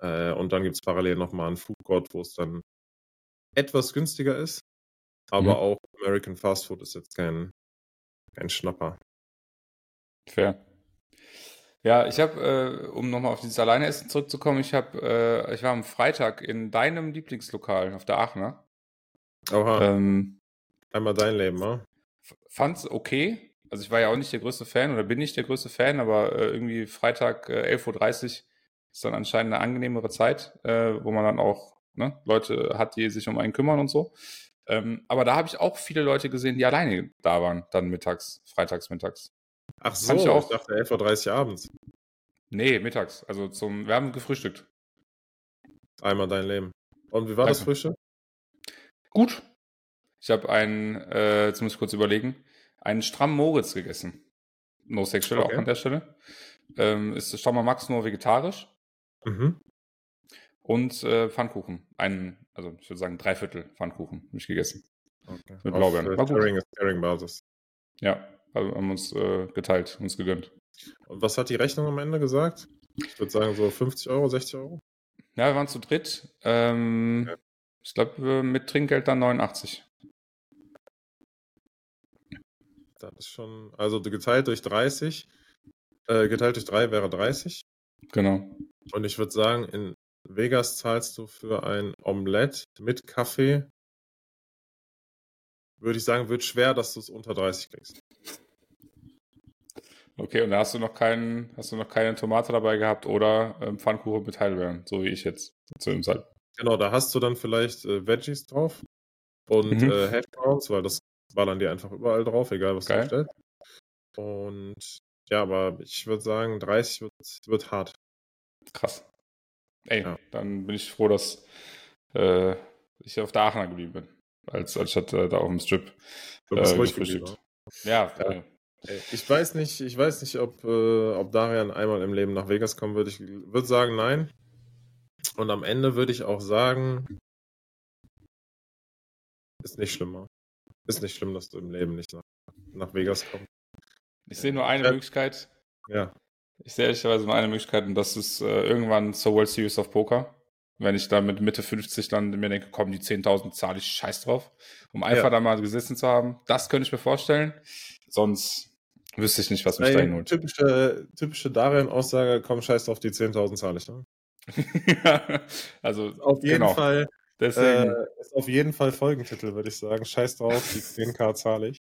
Äh, und dann gibt es parallel nochmal einen Food Court, wo es dann etwas günstiger ist. Aber Mhm. auch American Fast Food ist jetzt kein, kein Schnapper. Fair. Ja, ich habe, äh, um nochmal auf dieses Alleineessen zurückzukommen, ich habe, äh, ich war am Freitag in deinem Lieblingslokal auf der Aachener. Oha, Ähm, einmal dein Leben, ne? F- fand's okay. Also ich war ja auch nicht der größte Fan oder bin nicht der größte Fan, aber äh, irgendwie Freitag äh, 11.30 Uhr ist dann anscheinend eine angenehmere Zeit, äh, wo man dann auch ne, Leute hat, die sich um einen kümmern und so. Ähm, aber da habe ich auch viele Leute gesehen, die alleine da waren, dann mittags, freitags mittags. Ach so, Fand ich ich, auch. dachte 11.30 Uhr abends. Nee, mittags. Also zum, wir haben gefrühstückt. Einmal dein Leben. Und wie war das Danke. Frühstück? Gut. Ich habe einen, äh, jetzt muss ich kurz überlegen, einen Stramm Moritz gegessen. No sexual Okay. auch an der Stelle. Ähm, ist Strammer Max nur vegetarisch Mhm. und äh, Pfannkuchen. Einen, also ich würde sagen Dreiviertel Pfannkuchen habe ich gegessen. Okay. Mit Auf, Blaubeeren. äh, War gut. Sharing, Basis. Ja, haben uns äh, geteilt, uns gegönnt. Und was hat die Rechnung am Ende gesagt? Ich würde sagen so 50 Euro, 60 Euro. Ja, wir waren zu dritt. Ähm, Okay. Ich glaube, mit Trinkgeld dann 89. Das ist schon, also geteilt durch 30, äh, geteilt durch 3 wäre 30. Genau. Und ich würde sagen, in Vegas zahlst du für ein Omelette mit Kaffee, würde ich sagen, wird schwer, dass du es unter 30 kriegst. Okay, und da hast du noch keinen, hast du noch keine Tomate dabei gehabt oder ähm, Pfannkuchen mit Heidelbeeren, so wie ich jetzt zu dem Zeit. Genau, da hast du dann vielleicht äh, Veggies drauf und Mhm. äh, Hash Browns, weil das ballern die einfach überall drauf, egal was Geil. du bestellst. Und ja, aber ich würde sagen, 30 wird, wird hart. Krass. Ey, Ja. dann bin ich froh, dass äh, ich auf der Aachener geblieben bin, als anstatt äh, da auf dem Strip. Du bist Äh, ruhig gefrühstückt. geblieben. Ja, Ja. Ey, Ich weiß nicht, ich weiß nicht, ob, äh, ob Darian einmal im Leben nach Vegas kommen würde. Ich würde sagen, nein. Und am Ende würde ich auch sagen, ist nicht schlimmer. Ist nicht schlimm, dass du im Leben nicht nach, nach Vegas kommst. Ich sehe nur eine ja. Möglichkeit. Ja. Ich sehe ehrlicherweise nur eine Möglichkeit und das ist äh, irgendwann zur World Series of Poker. Wenn ich da mit Mitte 50 dann mir denke, komm, die 10.000 zahle ich scheiß drauf. Um einfach ja. da mal gesessen zu haben. Das könnte ich mir vorstellen. Sonst wüsste ich nicht, was mich da hinholt. Typische, typische Darien-Aussage, komm, scheiß drauf, die 10.000 zahle ich. Ne? also auf jeden genau. Fall Deswegen. Äh, ist auf jeden Fall Folgentitel, würde ich sagen. Scheiß drauf, die 10k zahle ich.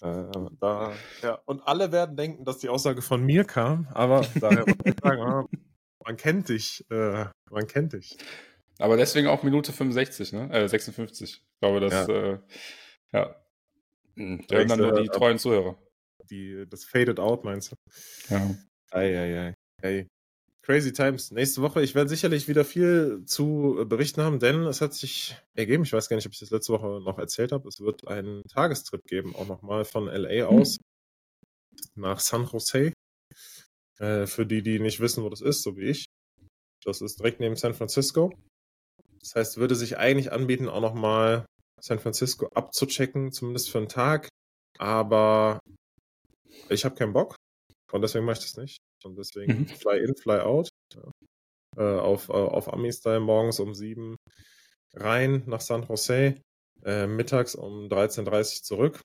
Äh, da, ja. Und alle werden denken, dass die Aussage von mir kam, aber daher muss ich sagen, ah, man kennt dich. Äh, man kennt dich. Aber deswegen auch Minute 65, ne? Äh, 56. Ich glaube, das, ja. Äh, ja. Hm, da dann nur die treuen Zuhörer. Die, das faded out, meinst du? Ja. Eieiei. Hey, Crazy Times. Nächste Woche, ich werde sicherlich wieder viel zu äh, berichten haben, denn es hat sich ergeben, ich weiß gar nicht, ob ich das letzte Woche noch erzählt habe, es wird einen Tagestrip geben, auch nochmal von LA hm. aus mhm. nach San Jose. Äh, für die, die nicht wissen, wo das ist, so wie ich. Das ist direkt neben San Francisco. Das heißt, würde sich eigentlich anbieten, auch nochmal San Francisco abzuchecken, zumindest für einen Tag. Aber ich habe keinen Bock und deswegen mache ich das nicht. Und deswegen mhm. Fly in, Fly out. Ja. Äh, auf, äh, auf Ami-Style morgens um sieben rein nach San Jose, äh, mittags um 13.30 Uhr zurück.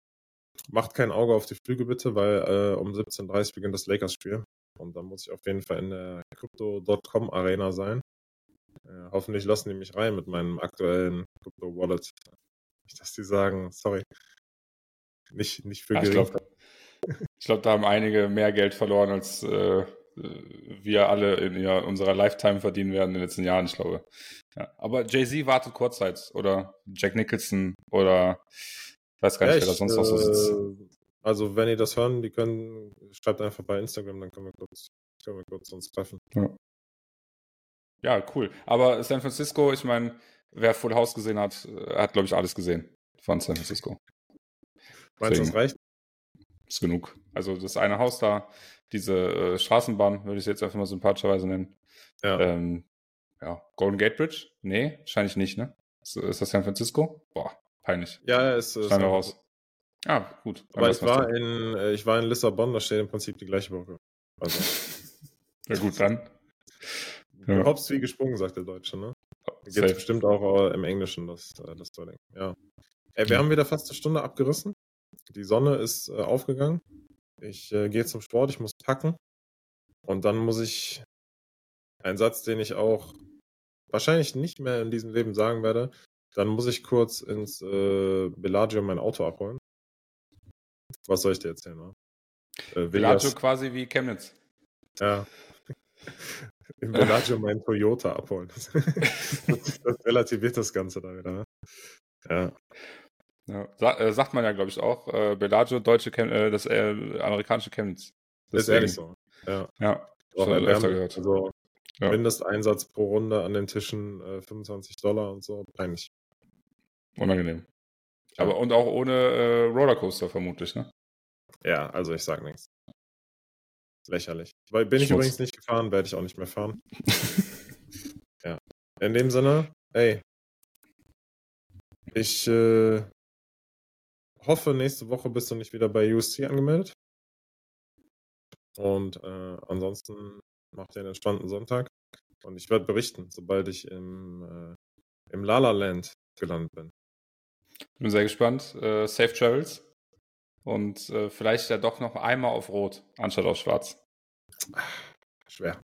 Macht kein Auge auf die Flüge bitte, weil äh, um 17.30 Uhr beginnt das Lakers-Spiel. Und dann muss ich auf jeden Fall in der Crypto.com Arena sein. Äh, hoffentlich lassen die mich rein mit meinem aktuellen Crypto-Wallet. Nicht, dass die sagen, sorry. Nicht, nicht für ja, gering. Ich glaube, da haben einige mehr Geld verloren, als äh, wir alle in ja, unserer Lifetime verdienen werden in den letzten Jahren, ich glaube. Ja. Aber Jay-Z wartet Kurzzeit oder Jack Nicholson oder ich weiß gar nicht, ja, wer da sonst noch so sitzt. Äh, also, wenn ihr das hören, die können, schreibt einfach bei Instagram, dann können wir kurz, können wir kurz uns treffen. Ja. ja, cool. Aber San Francisco, ich meine, wer Full House gesehen hat, äh, hat, glaube ich, alles gesehen von San Francisco. Meinst du, das reicht? Ist genug. Also das eine Haus da, diese äh, Straßenbahn, würde ich jetzt einfach mal sympathischerweise nennen. Ja. Ähm, ja. Golden Gate Bridge? Nee, wahrscheinlich nicht, ne? Ist, ist, das San Francisco? Boah, peinlich. Ja, es ist. Wir raus. Ah, gut. Aber ich war, in, äh, ich war in Lissabon, da steht im Prinzip die gleiche Woche. Also. ja, gut, dann. Ja. Hops wie gesprungen, sagt der Deutsche, ne? Geht bestimmt auch äh, im Englischen, das, äh, das. Ja. Ey, wir haben wieder fast eine Stunde abgerissen. Die Sonne ist äh, aufgegangen. Ich äh, gehe zum Sport, ich muss packen. Und dann muss ich einen Satz, den ich auch wahrscheinlich nicht mehr in diesem Leben sagen werde. Dann muss ich kurz ins äh, Bellagio mein Auto abholen. Was soll ich dir erzählen? Ne? Äh, Bellagio quasi wie Chemnitz. Ja. Im Bellagio mein Toyota abholen. das, das relativiert das Ganze da wieder. Ne? Ja. Ja, sa äh, sagt man ja, glaube ich, auch. Äh, Bellagio, deutsche Chem äh, das äh, amerikanische Chemnitz. Das ist ehrlich so. Ja. ja schon öfter gehört. Also ja. Mindesteinsatz pro Runde an den Tischen 25 äh, Dollar und so. Peinlich. Unangenehm. Aber und auch ohne äh, Rollercoaster vermutlich, ne? Ja, also ich sag nichts. Lächerlich. Weil bin ich, ich übrigens nicht gefahren, werde ich auch nicht mehr fahren. ja. In dem Sinne, ey. Ich äh, hoffe, nächste Woche bist du nicht wieder bei USC angemeldet. Und äh, ansonsten macht ihr einen entspannten Sonntag. Und ich werde berichten, sobald ich im, äh, im Lala Land gelandet bin. Bin sehr gespannt. Äh, safe Travels. Und äh, vielleicht ja doch noch einmal auf Rot, anstatt auf Schwarz. Schwer.